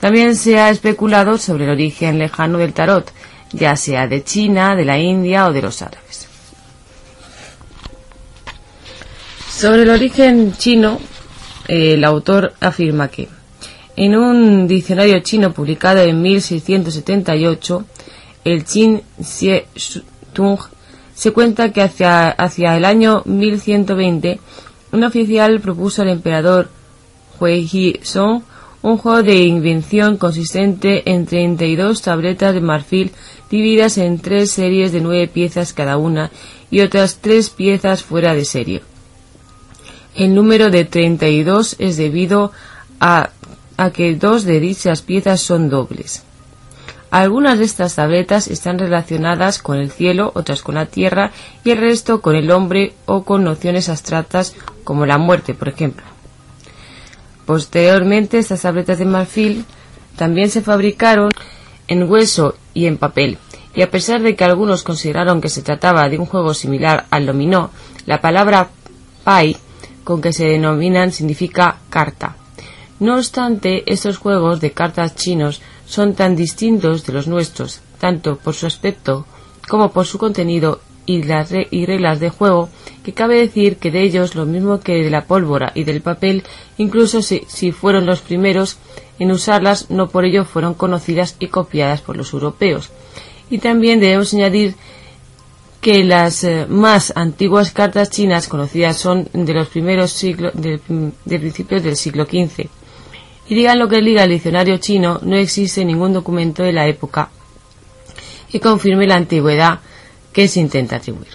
También se ha especulado sobre el origen lejano del tarot, ya sea de China, de la India o de los árabes. Sobre el origen chino, el autor afirma que en un diccionario chino publicado en 1678, el Qin Xie Tung, se cuenta que hacia, hacia el año 1120 un oficial propuso al emperador Huiji Song un juego de invención consistente en 32 tabletas de marfil divididas en tres series de nueve piezas cada una y otras tres piezas fuera de serie. El número de 32 es debido a que dos de dichas piezas son dobles. Algunas de estas tabletas están relacionadas con el cielo, otras con la tierra y el resto con el hombre o con nociones abstractas como la muerte, por ejemplo. Posteriormente, estas tabletas de marfil también se fabricaron en hueso y en papel, y a pesar de que algunos consideraron que se trataba de un juego similar al dominó, la palabra pai con que se denominan significa carta. No obstante, estos juegos de cartas chinos son tan distintos de los nuestros, tanto por su aspecto como por su contenido y, las y reglas de juego, que cabe decir que de ellos, lo mismo que de la pólvora y del papel, incluso si, si fueron los primeros en usarlas, no por ello fueron conocidas y copiadas por los europeos. Y también debemos añadir que las eh, más antiguas cartas chinas conocidas son de los primeros siglos, de, de principios del siglo XV. Y digan lo que diga el diccionario chino, no existe ningún documento de la época que confirme la antigüedad que se intenta atribuir.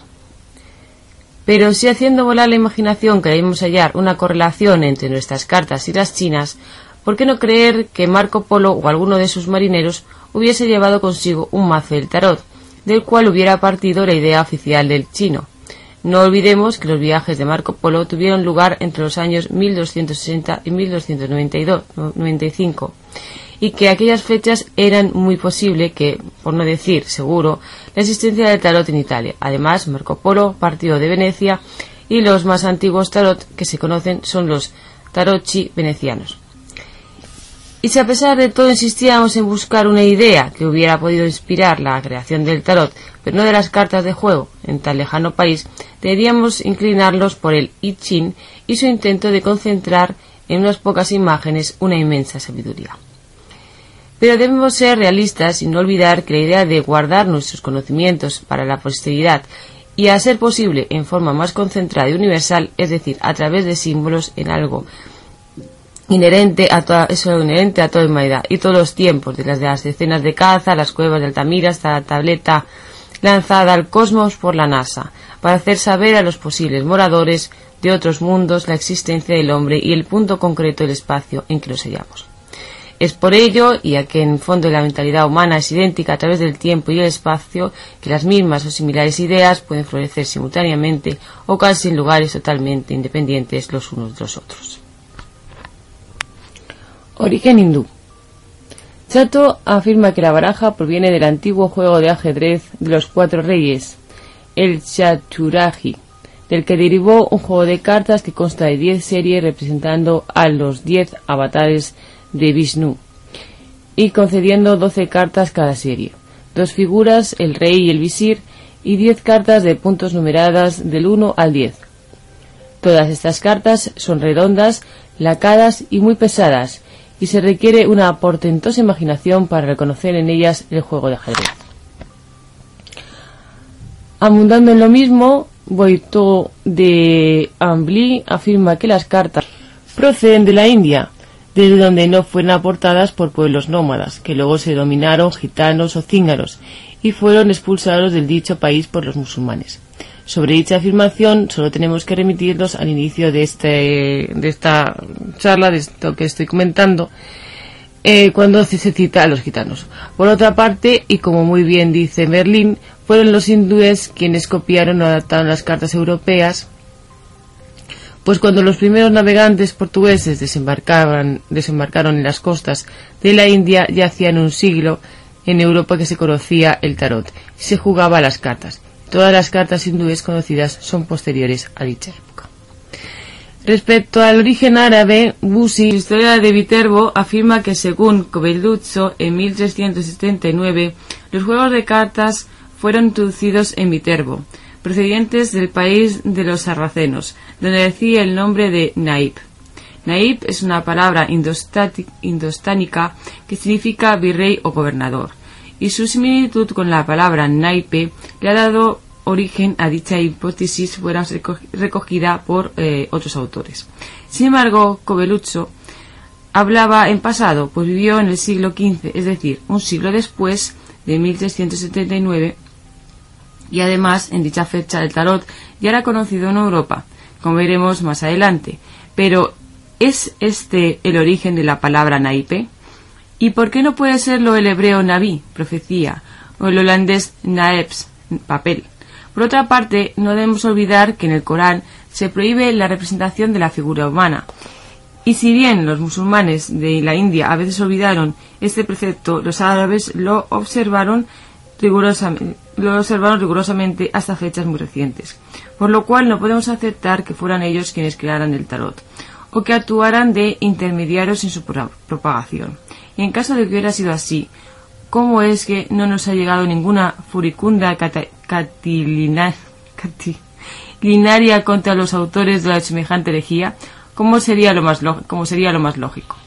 Pero si haciendo volar la imaginación queremos hallar una correlación entre nuestras cartas y las chinas, ¿por qué no creer que Marco Polo o alguno de sus marineros hubiese llevado consigo un mazo del tarot, del cual hubiera partido la idea oficial del chino? No olvidemos que los viajes de Marco Polo tuvieron lugar entre los años 1260 y 1295 y que aquellas fechas eran muy posible que, por no decir seguro, la existencia del tarot en Italia. Además, Marco Polo partió de Venecia y los más antiguos tarot que se conocen son los tarotchi venecianos. Y si a pesar de todo insistíamos en buscar una idea que hubiera podido inspirar la creación del tarot, pero no de las cartas de juego en tan lejano país, deberíamos inclinarlos por el I Ching y su intento de concentrar en unas pocas imágenes una inmensa sabiduría. Pero debemos ser realistas y no olvidar que la idea de guardar nuestros conocimientos para la posteridad y a ser posible en forma más concentrada y universal, es decir, a través de símbolos en algo inherente a toda, eso inherente a toda humanidad y todos los tiempos, de las, decenas de caza, las cuevas de Altamira hasta la tableta lanzada al cosmos por la NASA, para hacer saber a los posibles moradores de otros mundos la existencia del hombre y el punto concreto del espacio en que nos hallamos. Es por ello, y a que en fondo la mentalidad humana es idéntica a través del tiempo y el espacio, que las mismas o similares ideas pueden florecer simultáneamente o casi en lugares totalmente independientes los unos de los otros. Origen hindú. Chato afirma que la baraja proviene del antiguo juego de ajedrez de los cuatro reyes, el Chaturagi, del que derivó un juego de cartas que consta de diez series representando a los diez avatares de Vishnu y concediendo 12 cartas cada serie, dos figuras, el rey y el visir, y 10 cartas de puntos numeradas del 1 al 10. Todas estas cartas son redondas, lacadas y muy pesadas, y se requiere una portentosa imaginación para reconocer en ellas el juego de ajedrez. Abundando en lo mismo, Boito de Ambly afirma que las cartas proceden de la India, desde donde no fueron aportadas por pueblos nómadas, que luego se dominaron gitanos o cíngaros y fueron expulsados del dicho país por los musulmanes. Sobre dicha afirmación solo tenemos que remitirnos al inicio de, este, de esta charla, de esto que estoy comentando, eh, cuando se cita a los gitanos. Por otra parte, y como muy bien dice Merlín, fueron los hindúes quienes copiaron o adaptaron las cartas europeas Pues cuando los primeros navegantes portugueses desembarcaron, desembarcaron en las costas de la India ya hacían un siglo en Europa que se conocía el tarot se jugaba a las cartas. Todas las cartas hindúes conocidas son posteriores a dicha época. Respecto al origen árabe, Busi, historia de Viterbo, afirma que según Cobelluzzo, en 1379, los juegos de cartas fueron introducidos en Viterbo, procedientes del país de los sarracenos, donde decía el nombre de Naib. Naib es una palabra indostánica que significa virrey o gobernador, y su similitud con la palabra naipe le ha dado origen a dicha hipótesis fuera recogida por eh, otros autores. Sin embargo, Coveluzzo hablaba en pasado, pues vivió en el siglo XV, es decir, un siglo después de 1379, y además en dicha fecha el tarot ya era conocido en Europa, como veremos más adelante. Pero, ¿es este el origen de la palabra naipe? ¿Y por qué no puede serlo el hebreo naví, profecía, o el holandés naebs, papel? Por otra parte, no debemos olvidar que en el Corán se prohíbe la representación de la figura humana. Y si bien los musulmanes de la India a veces olvidaron este precepto, los árabes lo observaron rigurosamente, lo observaron rigurosamente hasta fechas muy recientes, por lo cual no podemos aceptar que fueran ellos quienes crearan el tarot, o que actuaran de intermediarios en su propagación. Y en caso de que hubiera sido así, ¿cómo es que no nos ha llegado ninguna furicunda catilinaria contra los autores de la semejante herejía? ¿Cómo sería lo más, cómo sería lo más lógico?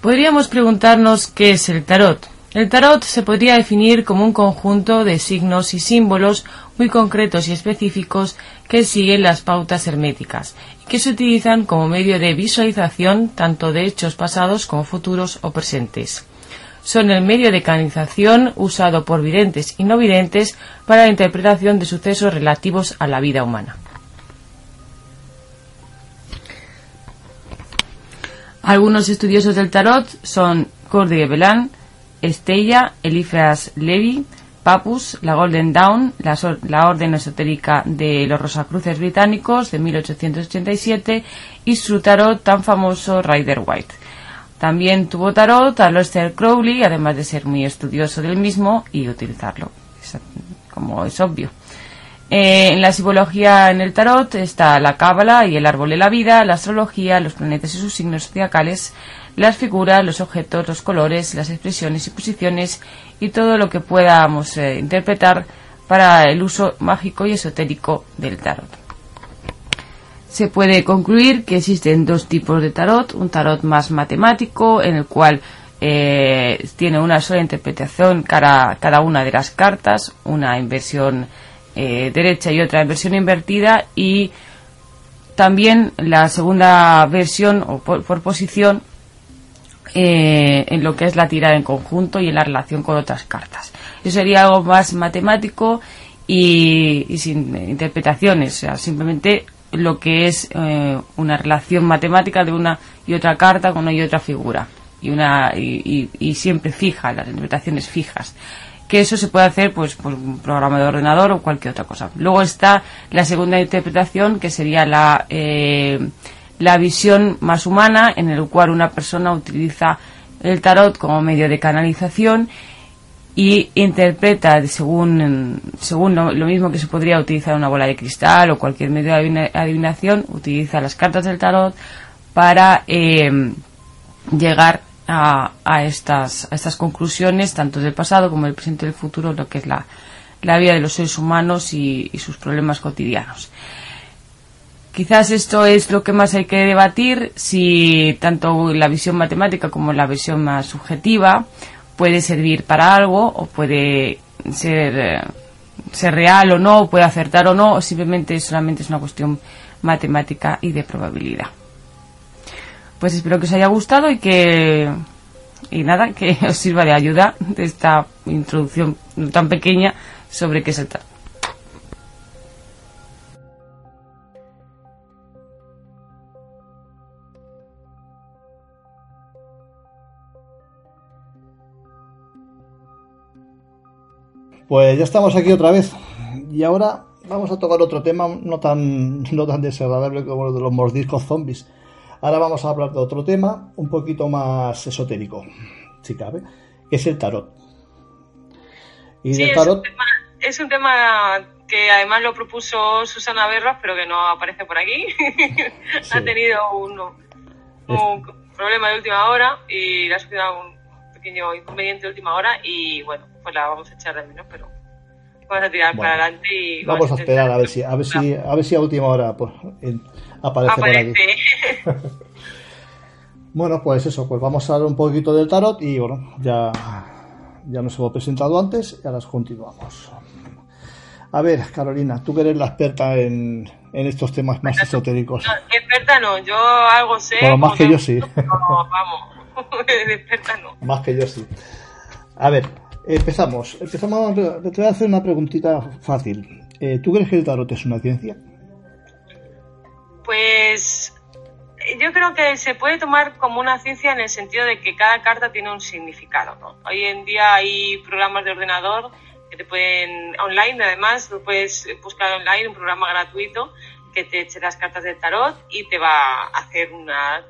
Podríamos preguntarnos qué es el tarot. El tarot se podría definir como un conjunto de signos y símbolos muy concretos y específicos que siguen las pautas herméticas y que se utilizan como medio de visualización tanto de hechos pasados como futuros o presentes. Son el medio de canalización usado por videntes y no videntes para la interpretación de sucesos relativos a la vida humana. Algunos estudiosos del tarot son Cordy Belán, Estella, Eliphas Levi, Papus, la Golden Dawn, la, Orden Esotérica de los Rosacruces Británicos de 1887 y su tarot tan famoso Rider White. También tuvo tarot a Lester Crowley, además de ser muy estudioso del mismo y utilizarlo, como es obvio. Eh, en la simbología en el tarot está la cábala y el árbol de la vida, la astrología, los planetas y sus signos zodiacales, las figuras, los objetos, los colores, las expresiones y posiciones y todo lo que podamos eh, interpretar para el uso mágico y esotérico del tarot. Se puede concluir que existen dos tipos de tarot, un tarot más matemático en el cual eh, tiene una sola interpretación cada, cada una de las cartas, una inversión eh, derecha y otra inversión invertida y también la segunda versión o por posición eh, en lo que es la tirada en conjunto y en la relación con otras cartas. Eso sería algo más matemático y, sin interpretaciones, o sea, simplemente lo que es eh, una relación matemática de una y otra carta con una y otra figura y una y, siempre fija las interpretaciones fijas que eso se puede hacer pues por un programa de ordenador o cualquier otra cosa luego está la segunda interpretación que sería la eh, la visión más humana en el cual una persona utiliza el tarot como medio de canalización y interpreta según, según lo, mismo que se podría utilizar una bola de cristal o cualquier medio de adivinación, utiliza las cartas del tarot para eh, llegar a, a, estas, a estas conclusiones, tanto del pasado como del presente y del futuro, lo que es la, la vida de los seres humanos y sus problemas cotidianos. Quizás esto es lo que más hay que debatir, si tanto la visión matemática como la visión más subjetiva puede servir para algo o puede ser, eh, real o no, puede acertar o no, o simplemente solamente es una cuestión matemática y de probabilidad. Pues espero que os haya gustado y que y nada, que [laughs] os sirva de ayuda de esta introducción tan pequeña sobre qué se trata.
Pues ya estamos aquí otra vez. Y ahora vamos a tocar otro tema no tan, [laughs] no tan desagradable como el de los mordiscos zombies. Ahora vamos a hablar de otro tema un poquito más esotérico, si cabe, que es el tarot.
Y sí, tarot... Es, un tema, que además lo propuso Susana Berras, pero que no aparece por aquí. [laughs] ha tenido un, un problema de última hora y le ha sucedido un pequeño inconveniente de última hora y bueno, pues la vamos a echar de menos, pero vamos a tirar para adelante y
vamos, a esperar a ver si a ver si a ver si a última hora pues, aparece, por aquí. [laughs] bueno, pues eso, pues vamos a hablar un poquito del tarot y bueno, ya ya nos hemos presentado antes y ahora continuamos. A ver, Carolina, tú que eres la experta en, en estos temas más esotéricos.
experta no, yo algo sé.
Bueno, más que yo sí.
vamos, [laughs] experta no.
Más que yo sí. A ver, empezamos. Empezamos. Te voy a hacer una preguntita fácil. Eh, ¿Tú crees que el tarot es una ciencia?
Pues yo creo que se puede tomar como una ciencia en el sentido de que cada carta tiene un significado. Hoy en día hay programas de ordenador que te pueden online, además, tú puedes buscar online un programa gratuito que te eche las cartas del tarot y te va a hacer una,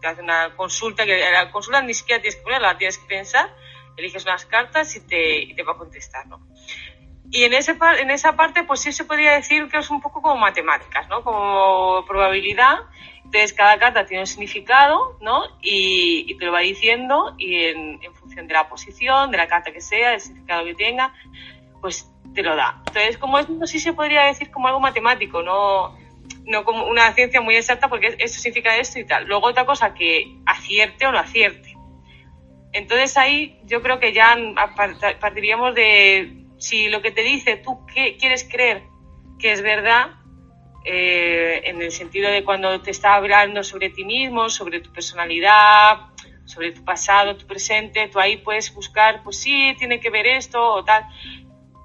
te hace una consulta, que la consulta ni siquiera tienes que ponerla, tienes que pensar, eliges unas cartas y te, y te va a contestar. ¿no? Y en, ese, en esa parte, pues sí se podría decir que es un poco como matemáticas, ¿no? Como probabilidad. Entonces, cada carta tiene un significado, ¿no? Y, y te lo va diciendo y en, en, función de la posición, de la carta que sea, del significado que tenga, pues te lo da. Entonces, como esto sí se podría decir como algo matemático, no, no como una ciencia muy exacta porque esto significa esto y tal. Luego otra cosa que acierte o no acierte. Entonces ahí yo creo que ya partiríamos de si lo que te dice tú qué quieres creer que es verdad, eh, en el sentido de cuando te está hablando sobre ti mismo, sobre tu personalidad, sobre tu pasado, tu presente, tú ahí puedes buscar, pues sí, tiene que ver esto o tal,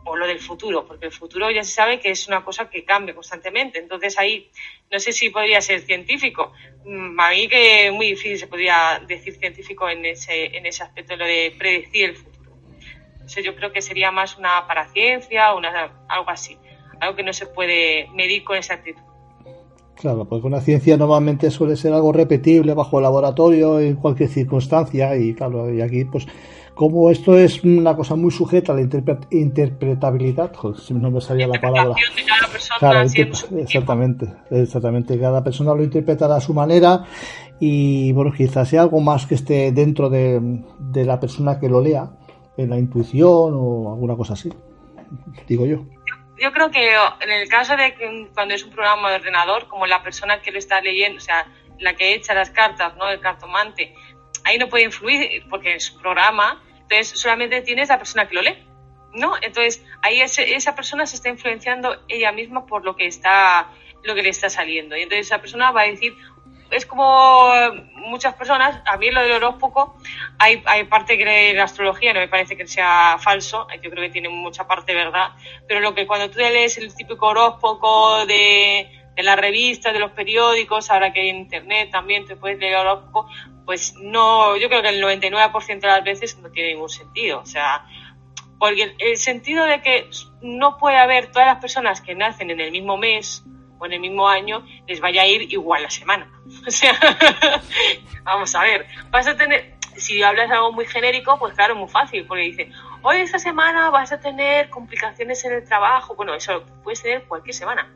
o lo del futuro, porque el futuro ya se sabe que es una cosa que cambia constantemente. Entonces ahí no sé si podría ser científico. Mm, a mí que muy difícil se podría decir científico en ese, en ese aspecto, lo de predecir el futuro yo creo que sería más una paraciencia, una, algo así, algo que no se puede medir con exactitud.
Claro, porque una ciencia normalmente suele ser algo repetible bajo el laboratorio en cualquier circunstancia y claro, y aquí pues como esto es una cosa muy sujeta a la interpretabilidad, si no me salía la palabra. claro, exactamente, exactamente, cada persona lo interpretará a su manera y bueno, quizás sea algo más que esté dentro de, de la persona que lo lea en la intuición o alguna cosa así, digo yo.
Yo creo que en el caso de que cuando es un programa de ordenador, como la persona que lo está leyendo, o sea, la que echa las cartas, ¿no? El cartomante, ahí no puede influir porque es un programa, entonces solamente tienes la persona que lo lee, ¿no? Entonces ahí esa persona se está influenciando ella misma por lo que está lo que le está saliendo. Y entonces esa persona va a decir, es como muchas personas, a mí lo del horóscopo, hay, hay parte que la astrología no me parece que sea falso, yo creo que tiene mucha parte verdad, pero lo que cuando tú lees el típico horóscopo de, de las revistas, de los periódicos, ahora que hay internet también te puedes leer horóscopo, pues no, yo creo que el 99% de las veces no tiene ningún sentido, o sea, porque el sentido de que no puede haber todas las personas que nacen en el mismo mes, o en el mismo año les vaya a ir igual la semana. [laughs] O sea, vamos a ver, vas a tener, si hablas algo muy genérico, pues claro, muy fácil, porque dice, hoy esta semana vas a tener complicaciones en el trabajo, bueno, eso puedes tener cualquier semana.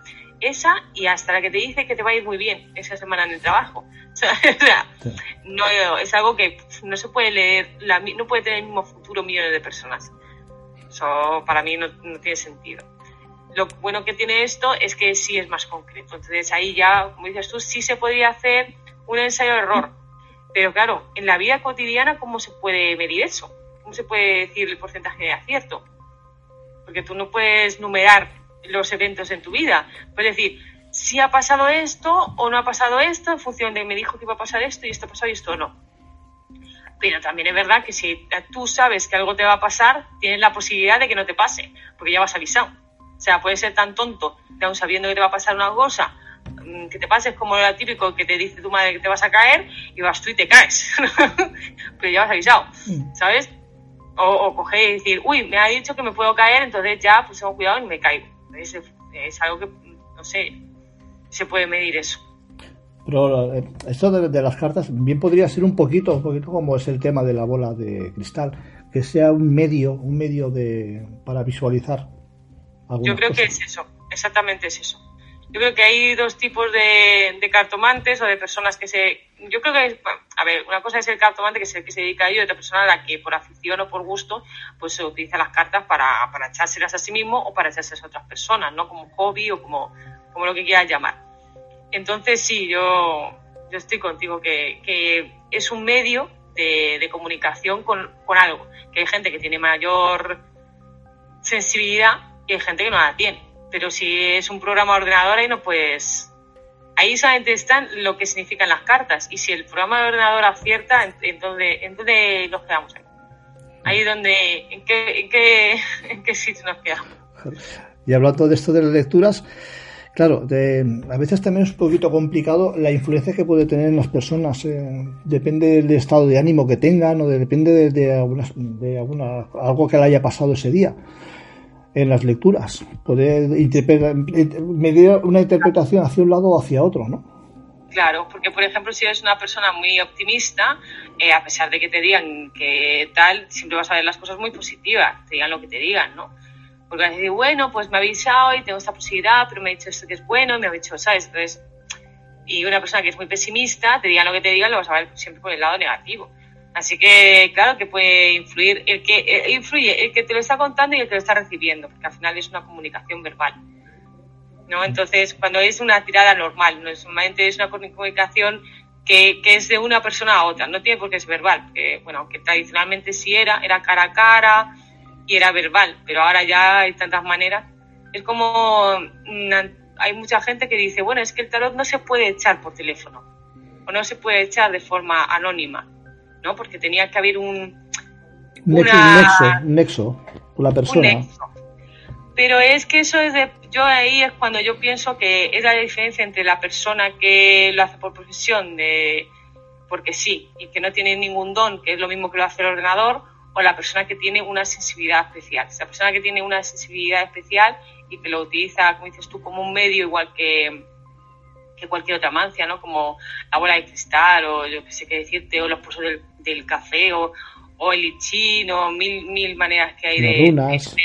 Esa y hasta la que te dice que te va a ir muy bien esa semana en el trabajo. [laughs] O sea, no, es algo que no se puede leer, no puede tener el mismo futuro millones de personas. Eso para mí no tiene sentido. Lo bueno que tiene esto es que sí es más concreto. Entonces ahí ya, como dices tú, sí se podría hacer un ensayo de error. Pero claro, en la vida cotidiana, ¿cómo se puede medir eso? ¿Cómo se puede decir el porcentaje de acierto? Porque tú no puedes numerar los eventos en tu vida. Puedes decir, si ha pasado esto o no ha pasado esto en función de me dijo que iba a pasar esto y esto ha pasado y esto no. Pero también es verdad que si tú sabes que algo te va a pasar, tienes la posibilidad de que no te pase, porque ya vas avisado. O sea, puede ser tan tonto que aún sabiendo que te va a pasar una cosa, mm, que te pases como lo típico que te dice tu madre que te vas a caer y vas tú y te caes. [laughs] Pero ya has avisado, mm. ¿sabes? O, o coger y decir, uy, me ha dicho que me puedo caer, entonces ya pues tengo cuidado y me caigo. Es Es algo que, no sé, se puede medir eso.
Pero eh, esto de, las cartas bien podría ser un poquito, un poquito como es el tema de la bola de cristal, que sea un medio, un medio de para visualizar.
Yo creo que es eso, exactamente es eso. Yo creo que hay dos tipos de, cartomantes o de personas que se... Yo creo que, a ver, una cosa es el cartomante que es el que se dedica a ello y otra persona a la que por afición o por gusto pues se utiliza las cartas para, para echárselas a sí mismo o para echárselas a otras personas, ¿no? Como hobby o como, como lo que quieras llamar. Entonces sí, yo, yo estoy contigo que, que es un medio de, de comunicación con, con algo, que hay gente que tiene mayor sensibilidad y hay gente que no la tiene pero si es un programa de ordenador ahí no pues ahí solamente están lo que significan las cartas. Y si el programa de ordenador acierta entonces entonces nos quedamos ahí. Ahí donde en qué [laughs] en qué, sitio nos quedamos.
Y hablando de esto de las lecturas Claro, a veces también es un poquito complicado la influencia que puede tener en las personas. Eh, depende del estado de ánimo que tengan o depende de, de, de alguna, algo que le haya pasado ese día en las lecturas. Poder medir una interpretación hacia un lado o hacia otro, ¿no?
Claro, porque por ejemplo, si eres una persona muy optimista, eh, a pesar de que te digan que tal, siempre vas a ver las cosas muy positivas, te digan lo que te digan, ¿no? Porque vas a decir, bueno, pues me ha avisado y tengo esta posibilidad, pero me ha dicho esto que es bueno y me ha dicho, ¿sabes? Entonces, y una persona que es muy pesimista, te digan lo que te digan, lo vas a ver siempre por el lado negativo. Así que, claro, que puede influir el que eh, influye el que te lo está contando y el que lo está recibiendo, porque al final es una comunicación verbal. ¿no? Entonces, cuando es una tirada normal, no es, normalmente es una comunicación que, que, es de una persona a otra, no tiene por qué ser verbal, que, bueno, aunque tradicionalmente sí era, era cara a cara y era verbal, pero ahora ya hay tantas maneras. Es como, hay mucha gente que dice, bueno, es que el tarot no se puede echar por teléfono, o no se puede echar de forma anónima ¿no? Porque tenía que haber un...
Una, un nexo, con la persona.
Pero es que eso es de... Yo ahí es cuando yo pienso que es la diferencia entre la persona que lo hace por profesión, de porque sí, y que no tiene ningún don, que es lo mismo que lo hace el ordenador, o la persona que tiene una sensibilidad especial. Esa persona que tiene una sensibilidad especial y que lo utiliza, como dices tú, como un medio igual que, que cualquier otra mancia, ¿no? Como la bola de cristal o yo qué sé qué decirte, o los pozos del, del café o, o el lichín o mil, mil maneras que hay de,
runas.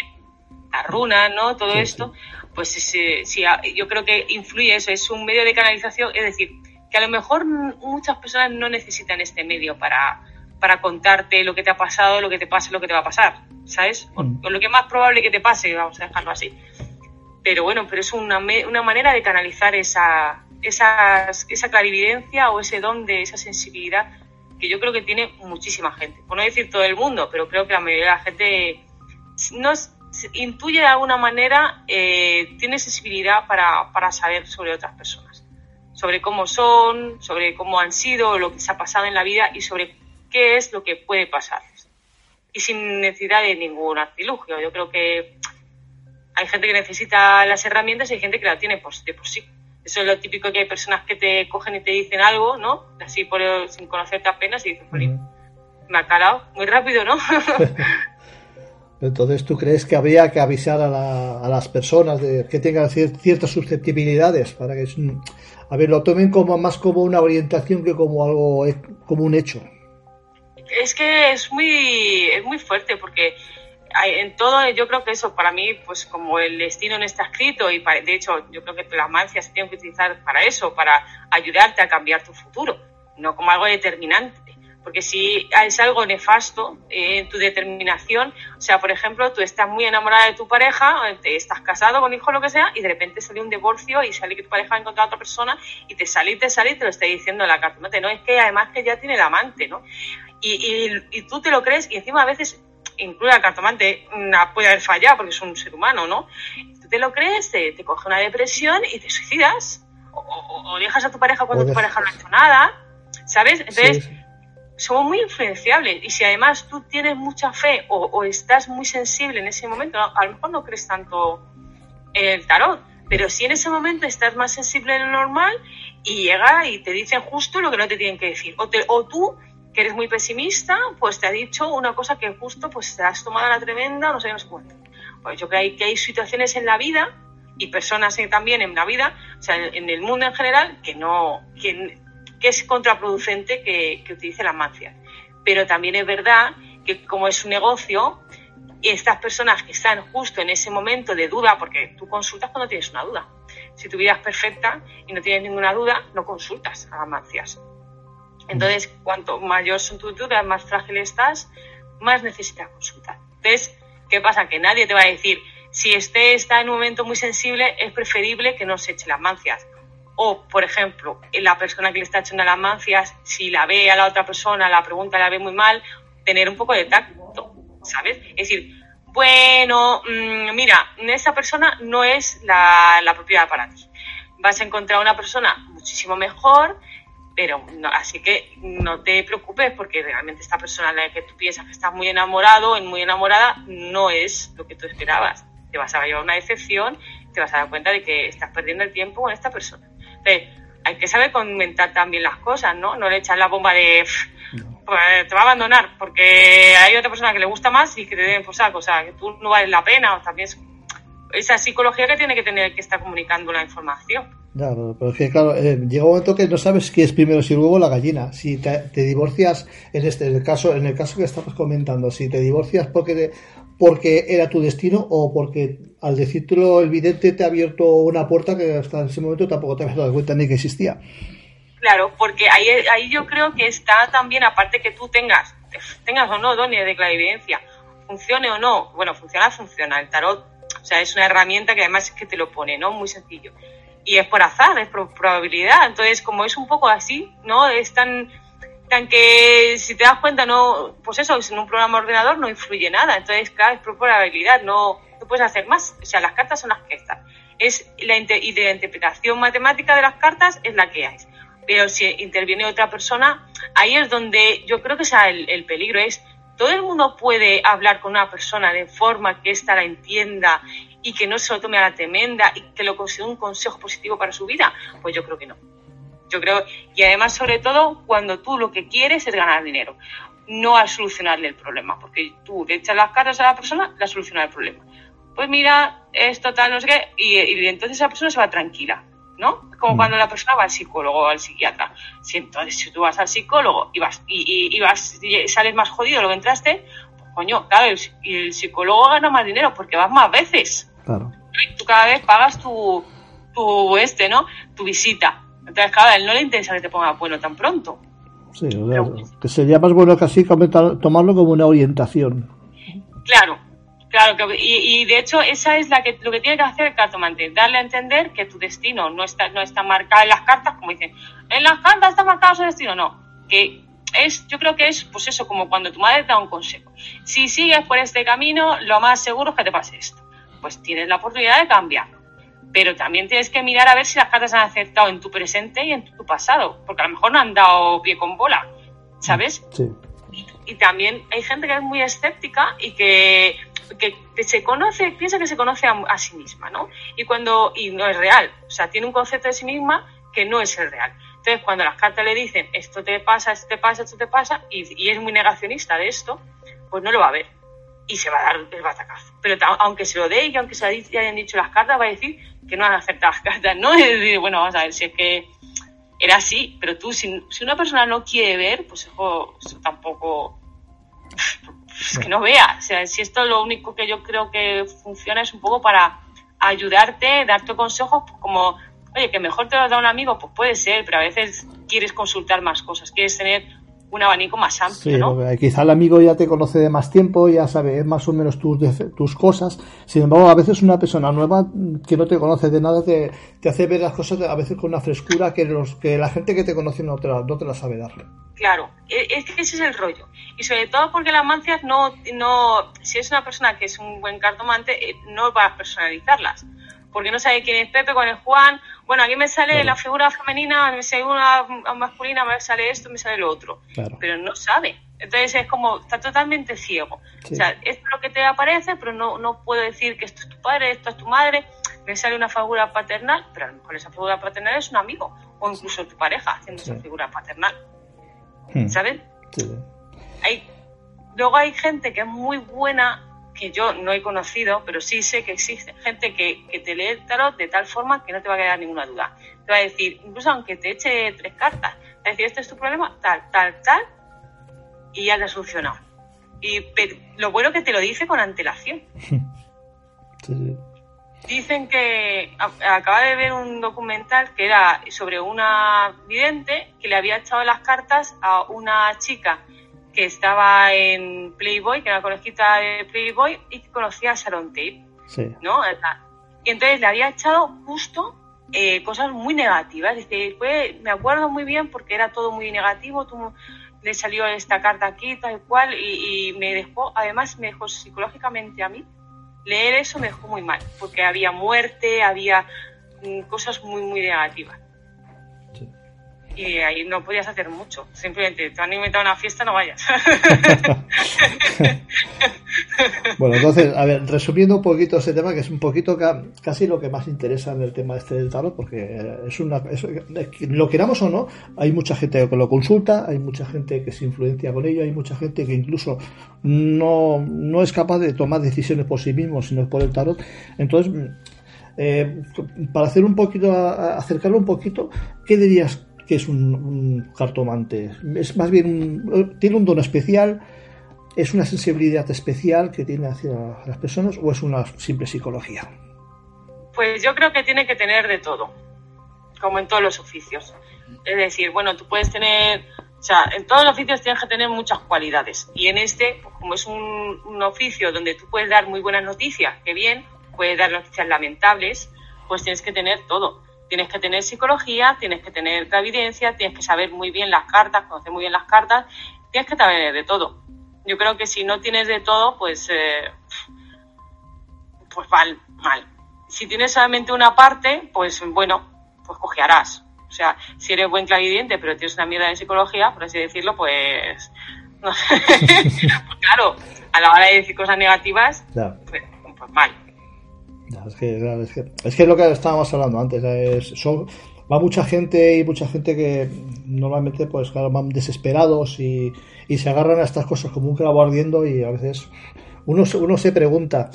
las runas, ¿no? Todo esto, pues sí, yo creo que influye eso, es un medio de canalización, es decir, que a lo mejor muchas personas no necesitan este medio para, para contarte lo que te ha pasado, lo que te pasa, lo que te va a pasar, ¿sabes? O, mm. lo que es más probable que te pase, vamos a dejarlo así. Pero bueno, pero es una, una manera de canalizar esa, esa, esa clarividencia o ese don de esa sensibilidad que yo creo que tiene muchísima gente. Por no decir todo el mundo, pero creo que la mayoría de la gente nos intuye de alguna manera, eh, tiene sensibilidad para, para saber sobre otras personas, sobre cómo son, sobre cómo han sido, lo que se ha pasado en la vida y sobre qué es lo que puede pasar. Y sin necesidad de ningún artilugio. Yo creo que hay gente que necesita las herramientas y hay gente que la tiene por, de por sí. Eso es lo típico que hay personas que te cogen y te dicen algo, ¿no? Así por, sin conocerte apenas y dicen, me ha calado muy rápido, ¿no? [laughs] [laughs]
Entonces, ¿tú crees que habría que avisar a, las personas de que tengan ciertas susceptibilidades para que, a ver, lo tomen como más como una orientación que como algo, como un hecho?
Es que es muy, es muy fuerte porque en todo, yo creo que eso para mí, pues como el destino no está escrito y de hecho yo creo que las mancias se tienen que utilizar para eso, para ayudarte a cambiar tu futuro, no como algo determinante. Porque si es algo nefasto en tu determinación, o sea, por ejemplo, tú estás muy enamorada de tu pareja, te estás casado con hijo, lo que sea, y de repente sale un divorcio y sale que tu pareja ha encontrado a otra persona y te sale y te sale y te lo está diciendo la carta. No, es que además que ya tiene el amante, ¿no? Y, y, y tú te lo crees y encima a veces incluye al cartomante, puede haber fallado porque es un ser humano, ¿no? Tú te lo crees, te, coge una depresión y te suicidas. O, dejas a tu pareja cuando tu pareja no ha hecho nada, ¿sabes? Entonces, somos muy influenciables. Y si además tú tienes mucha fe o, estás muy sensible en ese momento, a lo mejor no crees tanto en el tarot, pero si en ese momento estás más sensible de lo normal y llega y te dicen justo lo que no te tienen que decir. O, o tú que eres muy pesimista, pues te ha dicho una cosa que justo pues te has tomado la tremenda, no sé, no sé cuánto. Pues yo creo que hay, que hay situaciones en la vida y personas también en la vida, o sea, en el mundo en general, que no, que, es contraproducente que, utilice las mancias. Pero también es verdad que como es un negocio, estas personas que están justo en ese momento de duda, porque tú consultas cuando tienes una duda. Si tu vida es perfecta y no tienes ninguna duda, no consultas a las mancias. Entonces, cuanto mayor son tus dudas, más frágil estás, más necesitas consultar. Entonces, ¿qué pasa? Que nadie te va a decir, si este está en un momento muy sensible, es preferible que no se eche las mancias. O, por ejemplo, la persona que le está echando las mancias, si la ve a la otra persona, la pregunta la ve muy mal, tener un poco de tacto, ¿sabes? Es decir, bueno, mmm, mira, esa persona no es la, la propiedad para ti. Vas a encontrar una persona muchísimo mejor, pero no, así que no te preocupes porque realmente esta persona en la que tú piensas que estás muy enamorado o muy enamorada no es lo que tú esperabas. Te vas a llevar una decepción, te vas a dar cuenta de que estás perdiendo el tiempo con esta persona. Entonces, hay que saber comentar también las cosas, ¿no? No le echar la bomba de pues, te va a abandonar porque hay otra persona que le gusta más y que te deben posar, o sea, que tú no vales la pena o también esa psicología que tiene que tener que estar comunicando la información.
Claro, pero es que claro, eh, llega un momento que no sabes qué es primero, si luego la gallina. Si te, te, divorcias, en este en el caso, en el caso que estamos comentando, si te divorcias porque te, porque era tu destino o porque al decírtelo el vidente te ha abierto una puerta que hasta ese momento tampoco te habías dado cuenta ni que existía.
Claro, porque ahí, ahí yo creo que está también, aparte que tú tengas, tengas o no dones de clarividencia, funcione o no, bueno, funciona, funciona. El tarot, o sea, es una herramienta que además es que te lo pone, ¿no? Muy sencillo y es por azar, es por probabilidad. Entonces, como es un poco así, ¿no? Es tan, tan que, si te das cuenta, no, pues eso, en un programa ordenador no influye nada. Entonces, claro, es por probabilidad, no, no puedes hacer más. O sea, las cartas son las que están. Es la, y de la interpretación matemática de las cartas es la que hay. Pero si interviene otra persona, ahí es donde yo creo que sea el, el peligro, es todo el mundo puede hablar con una persona de forma que ésta la entienda y que no se lo tome a la tremenda y que lo considere un consejo positivo para su vida? Pues yo creo que no. Yo creo, y además, sobre todo, cuando tú lo que quieres es ganar dinero, no al solucionarle el problema, porque tú le echas las cartas a la persona, la soluciona el problema. Pues mira, esto tal, no sé qué, y, y entonces esa persona se va tranquila, ¿no? Como cuando la persona va al psicólogo o al psiquiatra. Si entonces, si tú vas al psicólogo y vas, y, y, y vas, y sales más jodido de lo que entraste, pues coño, claro, el, el psicólogo gana más dinero porque vas más veces.
Claro.
Tú cada vez pagas tu, tu este, ¿no? Tu visita. Entonces, claro, a él no le interesa que te ponga bueno tan pronto.
Sí, o sea, que sería más bueno casi tomarlo como una orientación.
Claro, claro, que, y, y, de hecho esa es la que lo que tiene que hacer el cartomante, darle a entender que tu destino no está, no está marcado en las cartas, como dicen, en las cartas está marcado su destino, no, que es, yo creo que es, pues eso, como cuando tu madre te da un consejo. Si sigues por este camino, lo más seguro es que te pase esto pues tienes la oportunidad de cambiar. Pero también tienes que mirar a ver si las cartas han acertado en tu presente y en tu pasado, porque a lo mejor no han dado pie con bola, ¿sabes?
Sí.
Y también hay gente que es muy escéptica y que, que, se conoce, piensa que se conoce a, a, sí misma, ¿no? Y cuando, y no es real, o sea, tiene un concepto de sí misma que no es el real. Entonces, cuando las cartas le dicen esto te pasa, esto te pasa, esto te pasa, y, y es muy negacionista de esto, pues no lo va a ver y se va a dar el batacazo. Pero aunque se lo dé y aunque se hayan dicho las cartas, va a decir que no han aceptado las cartas, ¿no? Es decir, bueno, vamos a ver si es que era así, pero tú, si, si una persona no quiere ver, pues eso, eso tampoco. Es que no vea. O sea, si esto lo único que yo creo que funciona es un poco para ayudarte, darte consejos, pues como, oye, que mejor te lo da un amigo, pues puede ser, pero a veces quieres consultar más cosas, quieres tener un abanico más amplio,
sí,
¿no?
Quizá el amigo ya te conoce de más tiempo, ya sabe más o menos tus, tus cosas. Sin embargo, a veces una persona nueva que no te conoce de nada te, te hace ver las cosas a veces con una frescura que los que la gente que te conoce no te la, no te la sabe dar.
Claro, es que ese es el rollo. Y sobre todo porque las mancias no, no, si es una persona que es un buen cartomante, eh, no va a personalizarlas porque no sabe quién es Pepe, con el Juan. Bueno, aquí me sale claro. la figura femenina, me sale una masculina, me sale esto, me sale lo otro.
Claro.
Pero no sabe. Entonces es como, está totalmente ciego. Sí. O sea, esto es lo que te aparece, pero no, no puedo decir que esto es tu padre, esto es tu madre. Me sale una figura paternal, pero a lo mejor esa figura paternal es un amigo, o incluso tu pareja haciendo sí. esa figura paternal. Hmm. ¿Sabes?
Sí.
Hay, luego hay gente que es muy buena que yo no he conocido, pero sí sé que existe gente que, que, te lee el tarot de tal forma que no te va a quedar ninguna duda. Te va a decir, incluso aunque te eche tres cartas, te va a decir, este es tu problema, tal, tal, tal, y ya te ha solucionado. Y lo bueno que te lo dice con antelación. [laughs] Dicen que acaba de ver un documental que era sobre una vidente que le había echado las cartas a una chica que estaba en Playboy, que era la conejita de Playboy, y que conocía a Sharon Tate. ¿no? Y entonces le había echado justo eh, cosas muy negativas. Dice, fue, me acuerdo muy bien porque era todo muy negativo, tú, le salió esta carta aquí, tal cual, y, me dejó, además me dejó psicológicamente a mí, leer eso me dejó muy mal, porque había muerte, había mm, cosas muy, muy negativas. Y ahí no podías hacer mucho, simplemente te han inventado una fiesta, no vayas. [laughs]
Bueno, entonces, a ver, resumiendo un poquito ese tema, que es un poquito casi lo que más interesa en el tema este del tarot, porque es una. lo queramos o no, hay mucha gente que lo consulta, hay mucha gente que se influencia con ello, hay mucha gente que incluso no, no es capaz de tomar decisiones por sí mismo, sino por el tarot. Entonces, eh, para hacer un poquito, acercarlo un poquito, ¿qué dirías que es un, un cartomante? Es más bien, tiene un don especial ¿Es una sensibilidad especial que tiene hacia las personas o es una simple psicología?
Pues yo creo que tiene que tener de todo, como en todos los oficios. Es decir, bueno, tú puedes tener, o sea, en todos los oficios tienes que tener muchas cualidades. Y en este, pues, como es un, un oficio donde tú puedes dar muy buenas noticias, que bien, puedes dar noticias lamentables, pues tienes que tener todo. Tienes que tener psicología, tienes que tener evidencia, tienes que saber muy bien las cartas, conocer muy bien las cartas, tienes que saber de todo yo creo que si no tienes de todo, pues, eh, pues mal, mal. Si tienes solamente una parte, pues bueno, pues cojearás. O sea, si eres buen clarividente, pero tienes una mierda de psicología, por así decirlo, pues, [laughs] pues claro, a la hora de decir cosas negativas, pues, pues, mal.
Es, que, es, lo que estábamos hablando antes. Es, son, va mucha gente y mucha gente que normalmente pues claro, van desesperados y, y, se agarran a estas cosas como un clavo ardiendo y a veces uno, uno se pregunta,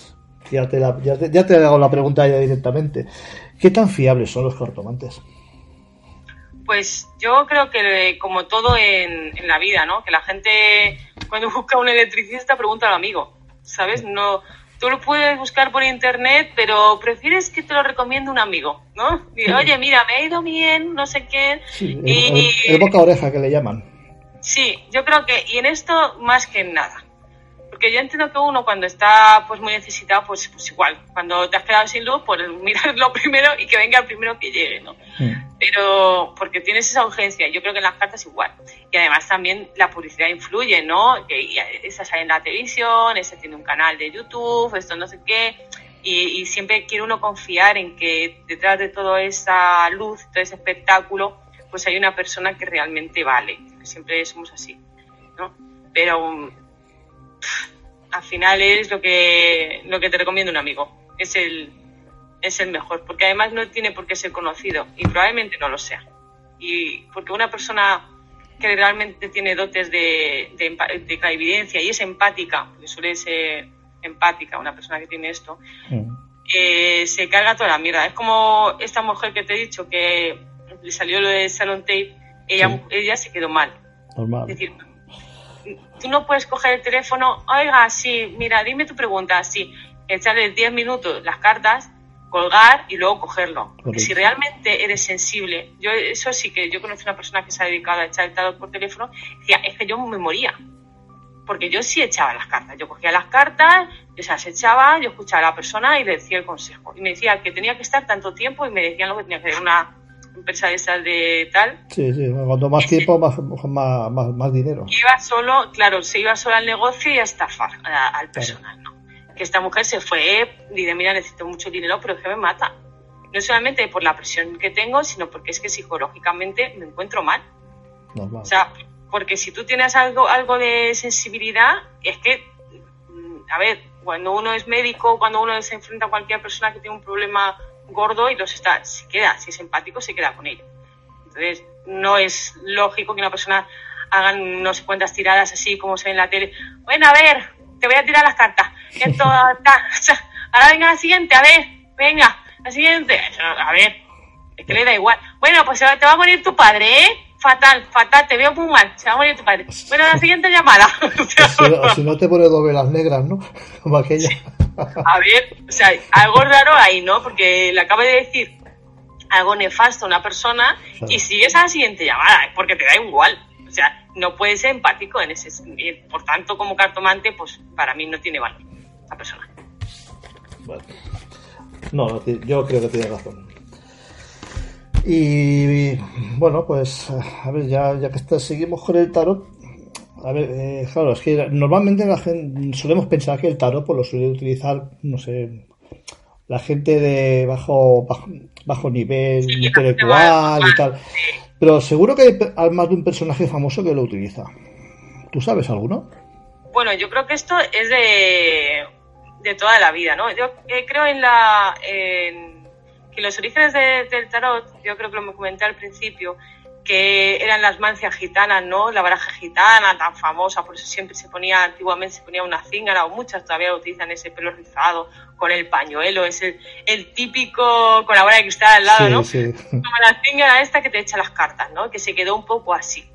ya te, la, ya, te, ya te hago la pregunta ya directamente, ¿qué tan fiables son los cartomantes?
Pues yo creo que como todo en, en la vida, ¿no? Que la gente cuando [laughs] busca un electricista pregunta al amigo, ¿sabes? No tú lo puedes buscar por internet, pero prefieres que te lo recomiende un amigo, ¿no? oye, mira, me ha ido bien, no sé qué.
Sí, y, el, boca oreja que le llaman.
Sí, yo creo que, y en esto más que en nada. Porque yo entiendo que uno cuando está pues muy necesitado, pues, pues igual, cuando te has quedado sin luz, pues [laughs] mirarlo primero y que venga el primero que llegue, ¿no? Mm. Pero porque tienes esa urgencia, yo creo que en las cartas igual. Y además también la publicidad influye, ¿no? Que esa sale en la televisión, ese tiene un canal de YouTube, esto no sé qué. Y, y, siempre quiere uno confiar en que detrás de toda esa luz, todo ese espectáculo, pues hay una persona que realmente vale. Siempre somos así, ¿no? Pero al final es lo que, lo que te recomiendo un amigo. Es el, es el mejor, porque además no tiene por qué ser conocido y probablemente no lo sea. Y porque una persona que realmente tiene dotes de, de, de clarividencia y es empática, que suele ser empática, una persona que tiene esto, eh, se carga toda la mierda. Es como esta mujer que te he dicho que le salió lo de Salon Tape, ella, ella se quedó mal.
Normal.
Es decir, tú no puedes coger el teléfono, oiga, sí, mira, dime tu pregunta, sí, echarle 10 minutos las cartas, colgar y luego cogerlo. Porque si realmente eres sensible, yo eso sí que yo conocí a una persona que se ha dedicado a echar el tarot por teléfono, decía, es que yo me moría. Porque yo sí echaba las cartas, yo cogía las cartas, yo se las echaba, yo escuchaba a la persona y le decía el consejo. Y me decía que tenía que estar tanto tiempo y me decían lo que tenía que hacer una empresa de esas de tal.
Sí, sí, cuanto más tiempo, más, más, más, dinero.
Iba solo, claro, se iba solo al negocio y a estafar al personal, ¿no? Que esta mujer se fue y dice, mira, necesito mucho dinero, pero es que me mata. No solamente por la presión que tengo, sino porque es que psicológicamente me encuentro mal. O sea, porque si tú tienes algo, algo de sensibilidad, es que, mm, a ver, cuando uno es médico, cuando uno se enfrenta a cualquier persona que tiene un problema gordo y los está, se queda, si es empático, se queda con ello. Entonces, no es lógico que una persona haga no sé cuántas tiradas así como se ve en la tele. Bueno, a ver, te voy a tirar las cartas. [laughs] esto ahora venga la siguiente, a ver, venga, la siguiente, a ver, es que le da igual. Bueno, pues te va a morir tu padre, ¿eh? Fatal, fatal, te veo muy mal, se va a morir tu padre. Bueno, la siguiente llamada. [laughs]
o, si, no te pone dos velas negras, ¿no? [laughs] Como aquella.
A ver, o sea, algo raro ahí, ¿no? Porque le acaba de decir algo nefasto a una persona y sigues a la siguiente llamada, porque te da igual. O sea, no puedes ser empático en ese sentido. Por tanto, como cartomante, pues para mí no tiene valor esa persona.
Bueno. No, yo creo que tiene razón. Y bueno, pues a ver, ya, ya que seguimos con el tarot, a ver, eh, claro, es que normalmente la gente, solemos pensar que el tarot pues, lo suele utilizar, no sé, la gente de bajo bajo, nivel intelectual y tal. Pero seguro que hay más de un personaje famoso que lo utiliza. ¿Tú sabes alguno?
Bueno, yo creo que esto es de, de toda la vida, ¿no? Yo eh, creo en la que los orígenes del tarot, yo creo que lo comenté al principio, que eran las mancias gitanas, ¿no? La baraja gitana tan famosa, por eso siempre se ponía, antiguamente se ponía una cíngara, o muchas todavía utilizan ese pelo rizado con el pañuelo, es el, típico con la bola de cristal al lado, ¿no? Como la cíngara esta que te echa las cartas, ¿no? Que se quedó un poco así.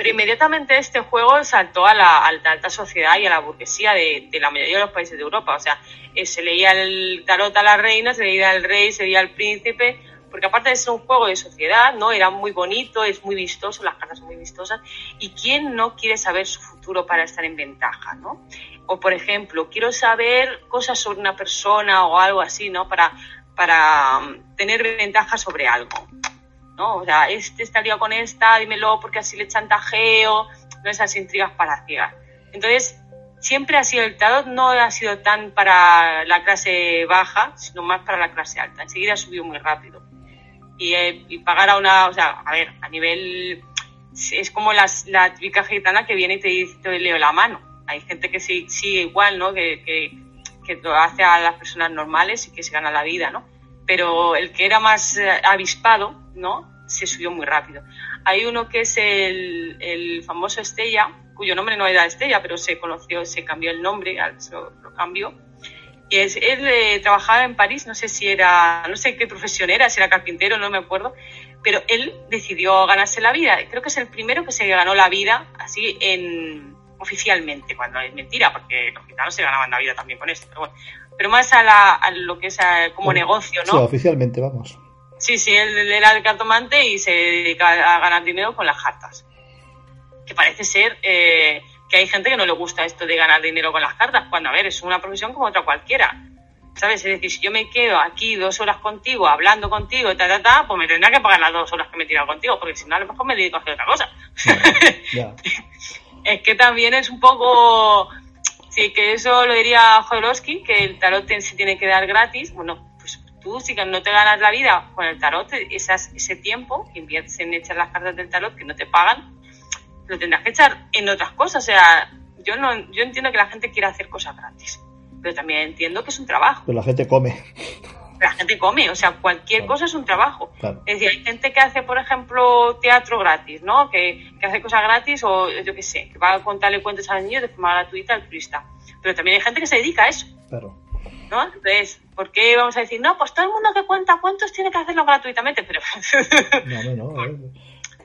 Pero inmediatamente este juego saltó a la, alta sociedad y a la burguesía de, la mayoría de los países de Europa. O sea, eh, se leía el tarot a la reina, se leía al rey, se leía al príncipe, porque aparte de ser un juego de sociedad, ¿no? Era muy bonito, es muy vistoso, las cartas son muy vistosas, y quién no quiere saber su futuro para estar en ventaja, ¿no? O por ejemplo, quiero saber cosas sobre una persona o algo así, ¿no? Para, para um, tener ventaja sobre algo, ¿no? O sea, este liado con esta, dímelo porque así le chantajeo, no esas intrigas para ciegas. Entonces, siempre ha sido el tarot, no ha sido tan para la clase baja, sino más para la clase alta. Enseguida subió muy rápido y, pagar a una, o sea, a ver, a nivel, es como las, la típica gitana que viene y te dice, te leo la mano. Hay gente que sí, sí igual, ¿no? Que, que, que lo hace a las personas normales y que se gana la vida, ¿no? Pero el que era más eh, avispado, ¿no? Se subió muy rápido. Hay uno que es el, el famoso Estella, cuyo nombre no era Estella, pero se conoció, se cambió el nombre, lo, lo cambió es, él eh, trabajaba en París, no sé si era, no sé qué profesión era, si era carpintero, no me acuerdo, pero él decidió ganarse la vida. Creo que es el primero que se ganó la vida así en oficialmente, cuando es mentira, porque los gitanos se ganaban la vida también con esto, pero bueno. Pero más a, la, a lo que es como negocio, ¿no?
Sí, oficialmente, vamos.
Sí, sí, él, era el cartomante y se dedica a ganar dinero con las cartas. Que parece ser eh, que hay gente que no le gusta esto de ganar dinero con las cartas, cuando, a ver, es una profesión como otra cualquiera. ¿Sabes? Es decir, si yo me quedo aquí dos horas contigo, hablando contigo, ta, ta, ta, pues me tendrá que pagar las dos horas que me he tirado contigo, porque si no, a lo mejor me dedico a hacer otra cosa. [laughs] es que también es un poco. Sí, que eso lo diría Jodorowsky, que el tarot se tiene que dar gratis. Bueno, pues tú, si no te ganas la vida con el tarot, esas, ese tiempo que inviertes en echar las cartas del tarot que no te pagan, lo tendrás que echar en otras cosas. O sea, yo no, yo entiendo que la gente quiera hacer cosas gratis, pero también entiendo que es un trabajo.
Pero la gente come.
La gente come, o sea, cualquier cosa es un trabajo. Es decir, hay gente que hace, por ejemplo, teatro gratis, ¿no? Que, que hace cosas gratis o yo qué sé, que va a contarle cuentos a los niños de forma gratuita al turista. Pero también hay gente que se dedica a eso.
Claro.
¿No? Entonces, ¿por qué vamos a decir, no, pues todo el mundo que cuenta cuentos tiene que hacerlo gratuitamente? Pero.
no, no, [laughs] no.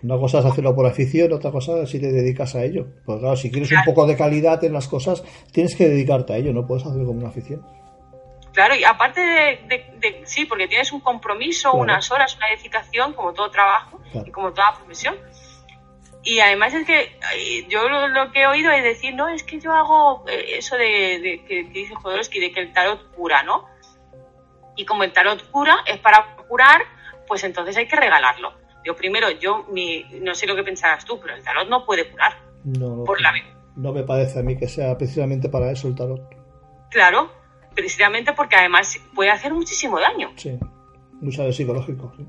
Una cosa es hacerlo por afición, otra cosa es si te dedicas a ello. Pues claro, si quieres un poco de calidad en las cosas, tienes que dedicarte a ello, no puedes hacerlo como una afición.
Claro, y aparte de, sí, porque tienes un compromiso, unas horas, una dedicación, como todo trabajo y como toda profesión. Y además es que yo lo, que he oído es decir, no, es que yo hago eh, eso de, que, dice Jodorowsky, de que el tarot cura, ¿no? Y como el tarot cura es para curar, pues entonces hay que regalarlo. Yo primero, yo no sé lo que pensarás tú, pero el tarot no puede curar.
No, por la... no me parece a mí que sea precisamente para eso el tarot.
Claro, precisamente porque además puede hacer muchísimo daño.
Sí, de psicológico. Sí.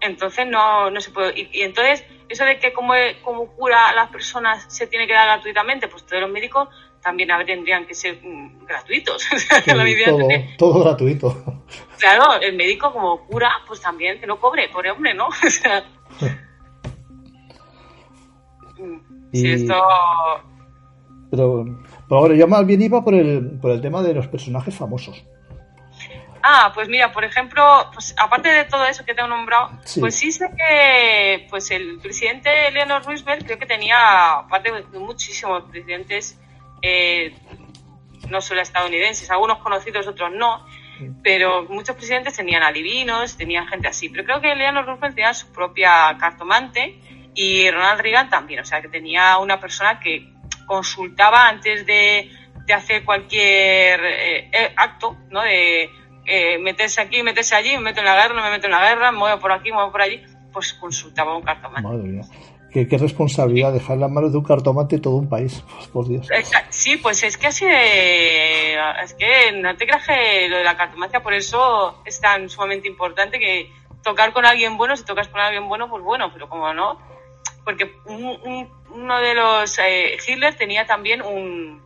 Entonces no, no se puede. Y, entonces, eso de que como, como cura a las personas se tiene que dar gratuitamente, pues todos los médicos también tendrían que ser mm, gratuitos. [laughs]
todo, gratuito.
Claro, el médico como cura, pues también que no cobre, pobre hombre, ¿no? [laughs] [laughs] Si esto...
Pero, pero ahora yo más bien iba por el, por el tema de los personajes famosos.
Ah, pues mira, por ejemplo, pues aparte de todo eso que te he nombrado,
Sí.
pues sí sé que pues el presidente Eleanor Roosevelt creo que tenía, aparte de muchísimos presidentes, eh, no solo estadounidenses, algunos conocidos, otros no, pero muchos presidentes tenían adivinos, tenían gente así. Pero creo que Eleanor Roosevelt tenía su propia cartomante y Ronald Reagan también, o sea que tenía una persona que consultaba antes de, de hacer cualquier eh, eh, acto, ¿no? De eh, meterse aquí, meterse allí, me meto en la guerra, no me meto en la guerra, muevo por aquí, me muevo por allí, pues consultaba un cartomante.
Madre mía. Qué, qué responsabilidad dejar en las manos de un cartomante todo un país. Pues, por Dios.
Sí, pues es que así de... Es que no te creas que lo de la cartomancia por eso es tan sumamente importante que tocar con alguien bueno, si tocas con alguien bueno, pues bueno, pero como no... Porque un- un- uno de los... eh, Hitler tenía también un...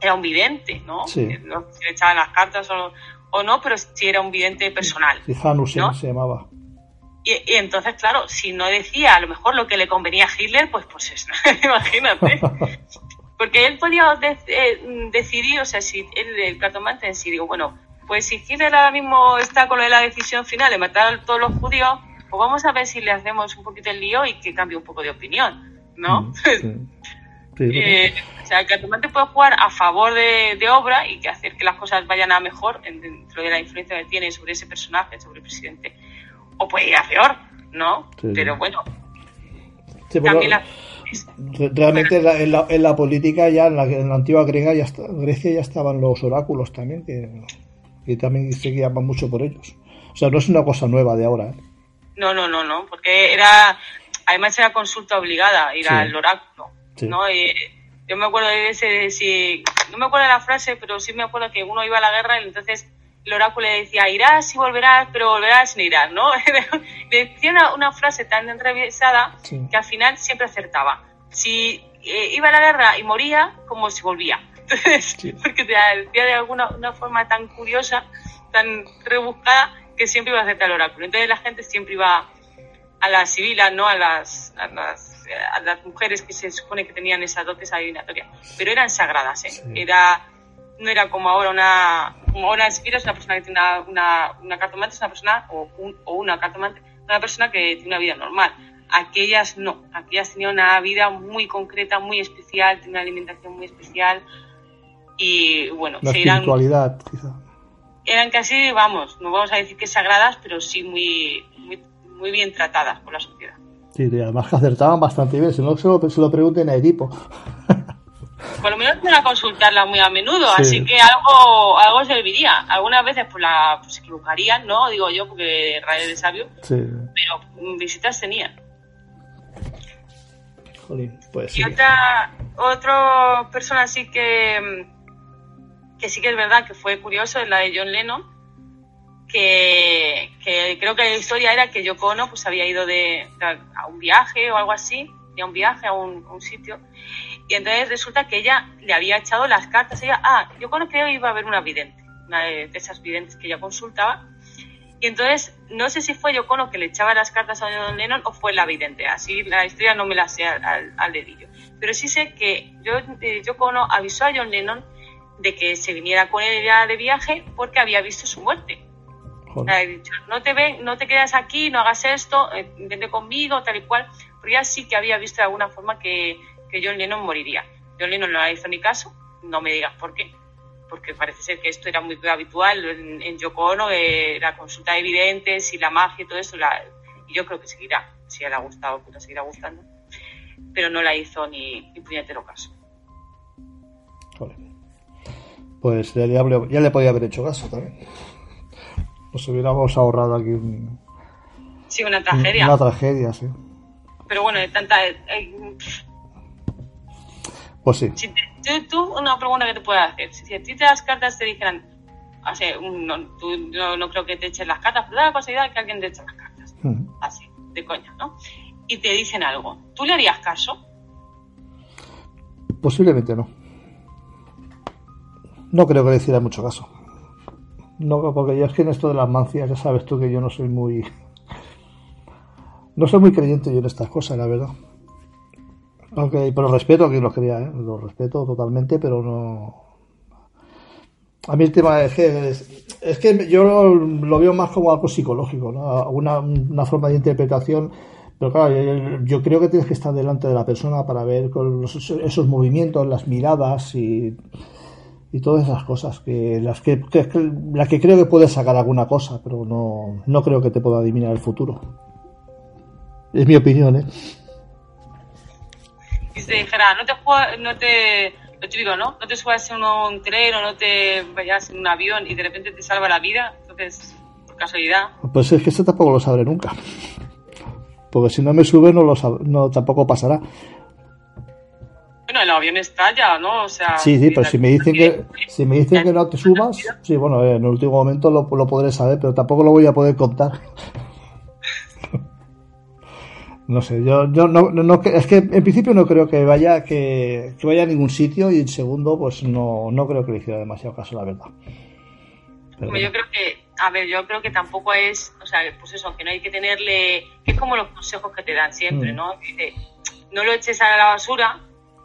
Era un vidente, ¿no?
Sí.
No si le echaban las cartas o, o no, pero sí era un vidente personal.
Y Han Hussein
¿No?
se llamaba.
Y, y entonces, claro, si no decía a lo mejor lo que le convenía a Hitler, pues pues es, [laughs] imagínate. Porque él podía de- eh, decidir, o sea, si él, el cartomante en sí, digo, bueno, pues si Hitler ahora mismo está con lo de la decisión final de matar a todos los judíos, pues vamos a ver si le hacemos un poquito el lío y que cambie un poco de opinión, ¿no?
Mm, sí. [laughs] Sí,
Eh, o sea, el cartomante puede jugar a favor de, de obra y que hacer que las cosas vayan a mejor en- dentro de la influencia que tiene sobre ese personaje, sobre el presidente. O puede ir a peor, ¿no?
Sí.
Pero bueno,
Sí, pero
la...
re- realmente en la, en la- en la política ya en la, en la antigua Grecia ya, está- Grecia ya estaban los oráculos también que, que también se guiaban mucho por ellos. O sea, no es una cosa nueva de ahora. ¿eh?
No, no, no, no, porque era, además era consulta obligada, ir
Sí.
al oráculo. ¿no? Y yo me acuerdo de ese, si, no me acuerdo de la frase, pero sí me acuerdo que uno iba a la guerra y entonces el oráculo le decía, irás y volverás, pero volverás sin irás, ¿no? [laughs] decía una, una frase tan enrevesada
Sí.
que al final siempre acertaba. Si eh, iba a la guerra y moría, como si volvía. [laughs] Entonces,
Sí.
porque te decía de alguna una forma tan curiosa, tan rebuscada, que siempre iba a acertar el oráculo. Entonces la gente siempre iba a las civilas, ¿no? A las, a las, a las mujeres que se supone que tenían esas dotes adivinatorias. Pero eran sagradas, ¿eh?
Sí.
Era, no era como ahora una, como ahora Sibila es una persona que tiene una, una, una cartomante, es una persona, o, un, o una cartomante, una persona que tiene una vida normal. Aquellas no, aquellas tenían una vida muy concreta, muy especial, tenían una alimentación muy especial y bueno,
La
se
espiritualidad, quizá.
eran casi, vamos, no vamos a decir que sagradas, pero sí muy, muy, muy bien tratadas por la sociedad.
Sí, además que acertaban bastante bien. Si no, se lo, se lo pregunten a Edipo.
Por lo menos tienen a consultarla muy a menudo,
Sí.
así que algo, algo serviría. Algunas veces pues, la, pues, equivocarían, ¿no? Digo yo, porque Rayo de sabio,
Sí.
pero mm, visitas.
Jolín, pues
Y
sí.
otra, otra persona así que, mm, que sí que es verdad que fue curioso es la de John Lennon, que, que creo que la historia era que Yoko Ono pues había ido de, a un viaje o algo así, de un viaje a un, a un sitio, y entonces resulta que ella le había echado las cartas, ella, ah, Yoko Ono creo iba a haber una vidente, una de, esas videntes que ella consultaba, y entonces, no sé si fue Yoko Ono que le echaba las cartas a John Lennon o fue la vidente. Así la historia no me la sé al, al- dedillo. Pero sí sé que yo, eh, avisó a John Lennon de que se viniera con ella de viaje porque había visto su muerte.
Joder.
dicho, no te ven, no te quedas aquí, no hagas esto, eh, vente conmigo, tal y cual. Porque ella sí que había visto de alguna forma que, que John Lennon moriría. John Lennon no le hizo ni caso, no me digas por qué. Porque parece ser que esto era muy habitual en, en Yoko Ono, eh, la consulta de evidentes y la magia y todo eso. La, y yo creo que seguirá, si le ha gustado, pues seguirá gustando. Pero no la hizo ni, ni puñetero caso.
Joder. Pues ya, ya le- ya le podía haber hecho caso también. Nos hubiéramos ahorrado aquí un-
Sí, una tragedia.
una tragedia, sí.
Pero bueno, de tanta... eh, eh,
Pues sí.
Si te- tú, tú, una pregunta que te puedo hacer. Si, a ti te las cartas te dijeran, un- no, tú no, no creo que te echen las cartas, pero da la casualidad que alguien te eche las cartas.
Mm.
Así, de coña, ¿no? Y te dicen algo. ¿Tú le harías caso?
Posiblemente no. No creo que le hiciera mucho caso. No, porque yo es que en esto de las mancias, ya sabes tú que yo no soy muy. [laughs] No soy muy creyente yo en estas cosas, la verdad. Aunque, pero respeto a quien lo quería, ¿eh? lo respeto totalmente, pero no. A mí el tema es que, es, que yo lo, veo más como algo psicológico, ¿no? una, una forma de interpretación. Pero claro, yo creo que tienes que estar delante de la persona para ver con esos movimientos, las miradas y, y todas esas cosas, que las que, que, la que creo que puedes sacar alguna cosa, pero no, no creo que te pueda adivinar el futuro. Es mi opinión, ¿eh?
Y se dijera, no te, no te, lo típico, ¿no? No te subas en un tren o no te vayas en un avión y de repente te salva la vida, entonces, por casualidad.
Pues es que eso tampoco lo sabré nunca. Porque si no me sube, no, lo no tampoco pasará.
Bueno, el avión estalla, ¿no? O sea,
sí, sí, pero si me dicen que, si me dicen que no te subas, sí, bueno, en el último momento lo, lo podré saber, pero tampoco lo voy a poder contar. No sé, yo, yo no, no, es que en principio no creo que vaya que, vaya a ningún sitio y en segundo pues no, no creo que le hiciera demasiado caso, la verdad.
Yo creo que, a ver, yo creo que tampoco es, o sea, pues eso, que no hay que tenerle, que es como los consejos que te dan siempre, mm. ¿no? Dice, no lo eches a la basura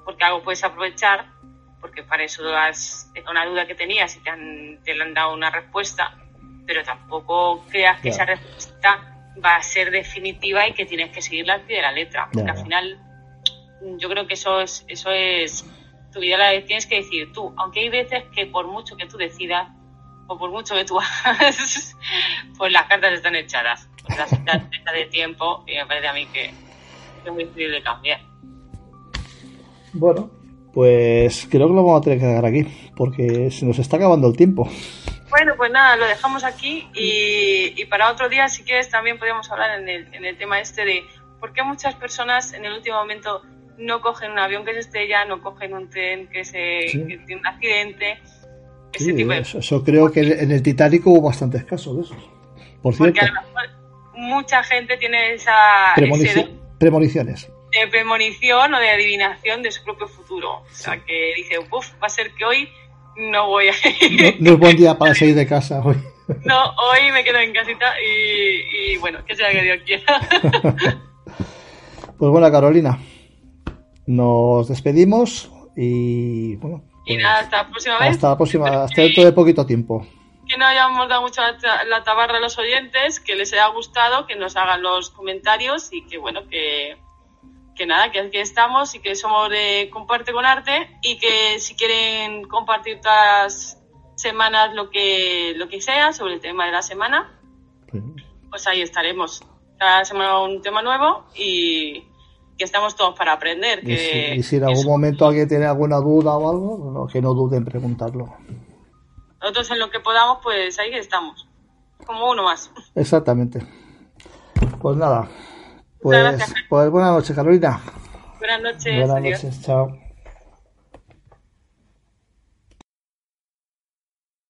porque algo puedes aprovechar, porque para eso has, una duda que tenías y te, han, te le han dado una respuesta, pero tampoco creas que esa respuesta va a ser definitiva y que tienes que seguirla al pie de la letra. Porque al final, yo creo que eso es, eso es, tu vida la tienes que decir tú. Aunque hay veces que por mucho que tú decidas, o por mucho que tú [laughs] hagas, pues las cartas están echadas. Pues las hechas de tiempo y me parece a mí que, es muy difícil de cambiar.
Bueno, pues creo que lo vamos a tener que dejar aquí, porque se nos está acabando el tiempo.
Bueno, pues nada, lo dejamos aquí y, para otro día, si quieres, también podríamos hablar en el, en el tema este de por qué muchas personas en el último momento no cogen un avión que se estrella, no cogen un tren que, se, tiene un accidente.
Ese tipo de... eso, creo que en el Titanic hubo bastantes casos de esos. Por cierto. Porque a lo mejor
mucha gente tiene esa...
premoniciones.
De premonición o de adivinación de su propio futuro. O sea, que dice, uff, va a ser que hoy no voy a
ir. No, es buen día para salir de casa hoy. [laughs]
No, hoy me quedo en casita y, bueno, que sea que Dios quiera. [laughs]
Pues bueno, Carolina, nos despedimos y bueno.
y pues nada, hasta la próxima vez.
Hasta la próxima, [laughs] hasta dentro de poquito tiempo.
Que no hayamos dado mucho la tabarra a los oyentes, que les haya gustado, que nos hagan los comentarios y que bueno, que que nada, que aquí estamos y que somos de Comparte con Arte y que si quieren compartir todas semanas lo que, lo que sea sobre el tema de la semana, pues ahí estaremos. Cada semana un tema nuevo y que estamos todos para aprender. Que,
y, si, en algún momento alguien tiene alguna duda o algo, que no duden en preguntarlo.
Nosotros en lo que podamos, pues ahí estamos. Como uno más.
Exactamente. Pues nada, pues, pues buenas noches, Carolina.
Buenas noches.
Buenas noches, chao.